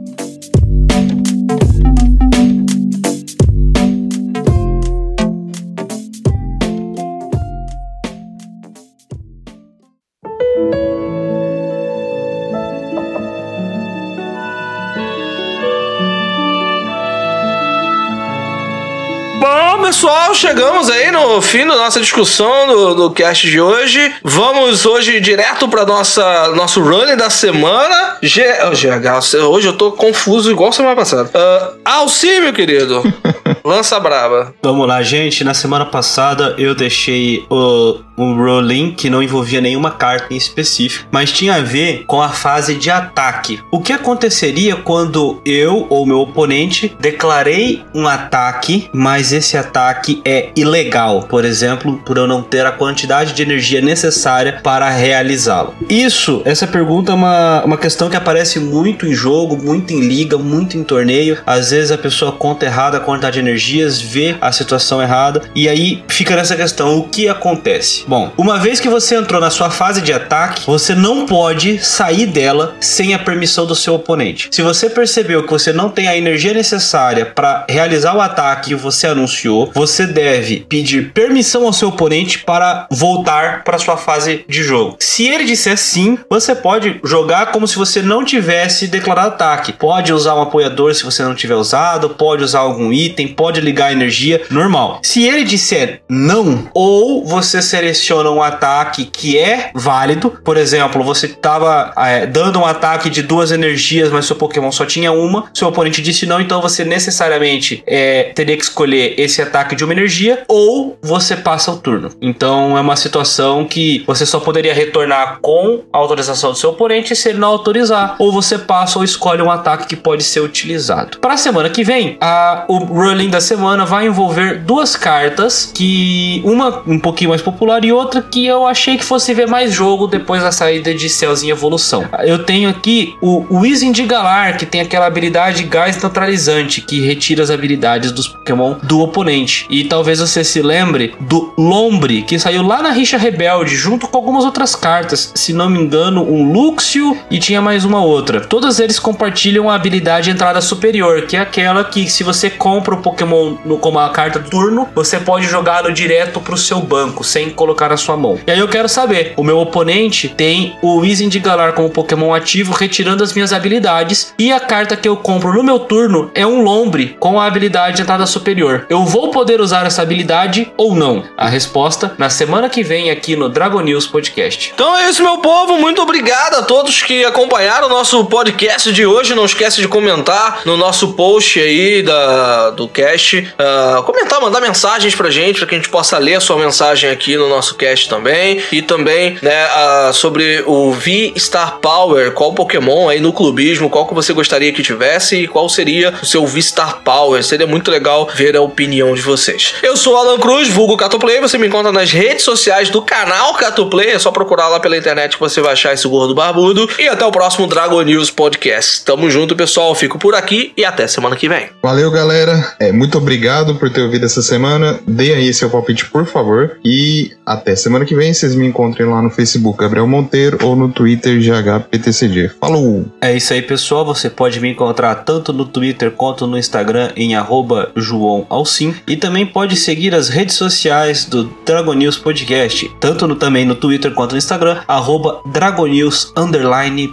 S2: Pessoal, chegamos aí no fim da nossa discussão do, do cast de hoje. Vamos hoje direto para nossa nosso running da semana. G, oh, GH, hoje eu tô confuso igual semana passada. Uh, Alci, meu querido. [laughs] Lança braba.
S1: Vamos lá, gente. Na semana passada eu deixei o, um rolling que não envolvia nenhuma carta em específico, mas tinha a ver com a fase de ataque. O que aconteceria quando eu ou meu oponente declarei um ataque, mas esse ataque é ilegal, por exemplo, por eu não ter a quantidade de energia necessária para realizá-lo? Isso, essa pergunta é uma, uma questão que aparece muito em jogo, muito em liga, muito em torneio. Às vezes a pessoa conta errada a quantidade de energias, vê a situação errada e aí fica nessa questão: o que acontece? Bom, uma vez que você entrou na sua fase de ataque, você não pode sair dela sem a permissão do seu oponente. Se você percebeu que você não tem a energia necessária para realizar o ataque que você anunciou, você deve pedir permissão ao seu oponente para voltar para sua fase de jogo. Se ele disser sim, você pode jogar como se você não tivesse declarado ataque. Pode usar um apoiador se você não tiver usado, pode usar algum item, pode ligar energia, normal. Se ele disser não, ou você seleciona um ataque que é válido, por exemplo, você estava dando um ataque de duas energias, mas seu Pokémon só tinha uma, seu oponente disse não, então você necessariamente é, teria que escolher esse ataque de uma energia, ou você passa o turno. Então é uma situação que você só poderia retornar com a autorização do seu oponente se ele não autorizar, ou você passa ou escolhe um ataque que pode ser utilizado. Para a semana que vem, a, o rolling da semana vai envolver duas cartas que uma um pouquinho mais popular e outra que eu achei que fosse ver mais jogo depois da saída de Cells em Evolução. Eu tenho aqui o Wizen de Galar, que tem aquela habilidade gás neutralizante que retira as habilidades dos Pokémon do oponente. E talvez você se lembre do Lombre, que saiu lá na Rixa Rebelde, junto com algumas outras cartas. Se não me engano, um Luxio e tinha mais uma outra. Todos eles compartilham a habilidade entrada superior, que é aquela que se você compra o Pokémon no, como a carta turno, você pode jogá-lo direto pro seu banco, sem colocar na sua mão. E aí eu quero saber, o meu oponente tem o Wizen de Galar como Pokémon ativo, retirando as minhas habilidades, e a carta que eu compro no meu turno é um Lombre com a habilidade entrada superior. Eu vou poder usar essa habilidade ou não? A resposta na semana que vem aqui no Dragon News Podcast.
S2: Então é isso, meu povo. Muito obrigado a todos que acompanharam o nosso podcast de hoje. Não esquece de comentar no nosso post aí da, do cast. Uh, comentar, mandar mensagens pra gente, pra que a gente possa ler a sua mensagem aqui no nosso cast também. E também, né, uh, sobre o V-Star Power, qual Pokémon aí no clubismo, qual que você gostaria que tivesse e qual seria o seu V-Star Power. Seria muito legal ver a opinião de vocês. Eu sou o Alan Cruz, vulgo Catoplay. Você me encontra nas redes sociais do canal Catoplay. É só procurar lá pela internet que você vai achar esse gordo barbudo. E até o próximo Dragon News Podcast. Tamo junto, pessoal. Fico por aqui e até semana que vem.
S3: Valeu, galera. É, muito obrigado por ter ouvido essa semana. Dê aí seu palpite, por favor. E até semana que vem. Vocês me encontrem lá no Facebook Gabriel Monteiro ou no Twitter GHPTCG. Falou!
S1: É isso aí, pessoal. Você pode me encontrar tanto no Twitter quanto no Instagram em arroba João Alcim. E também pode seguir as redes sociais do Dragon News Podcast, tanto no, também no Twitter quanto no Instagram, arroba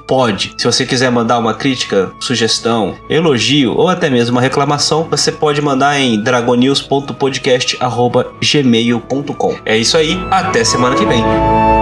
S1: pod. Se você quiser mandar uma crítica, sugestão, elogio ou até mesmo uma reclamação, você pode mandar em dragonews.podcast arroba gmail.com. É isso aí, até semana que vem.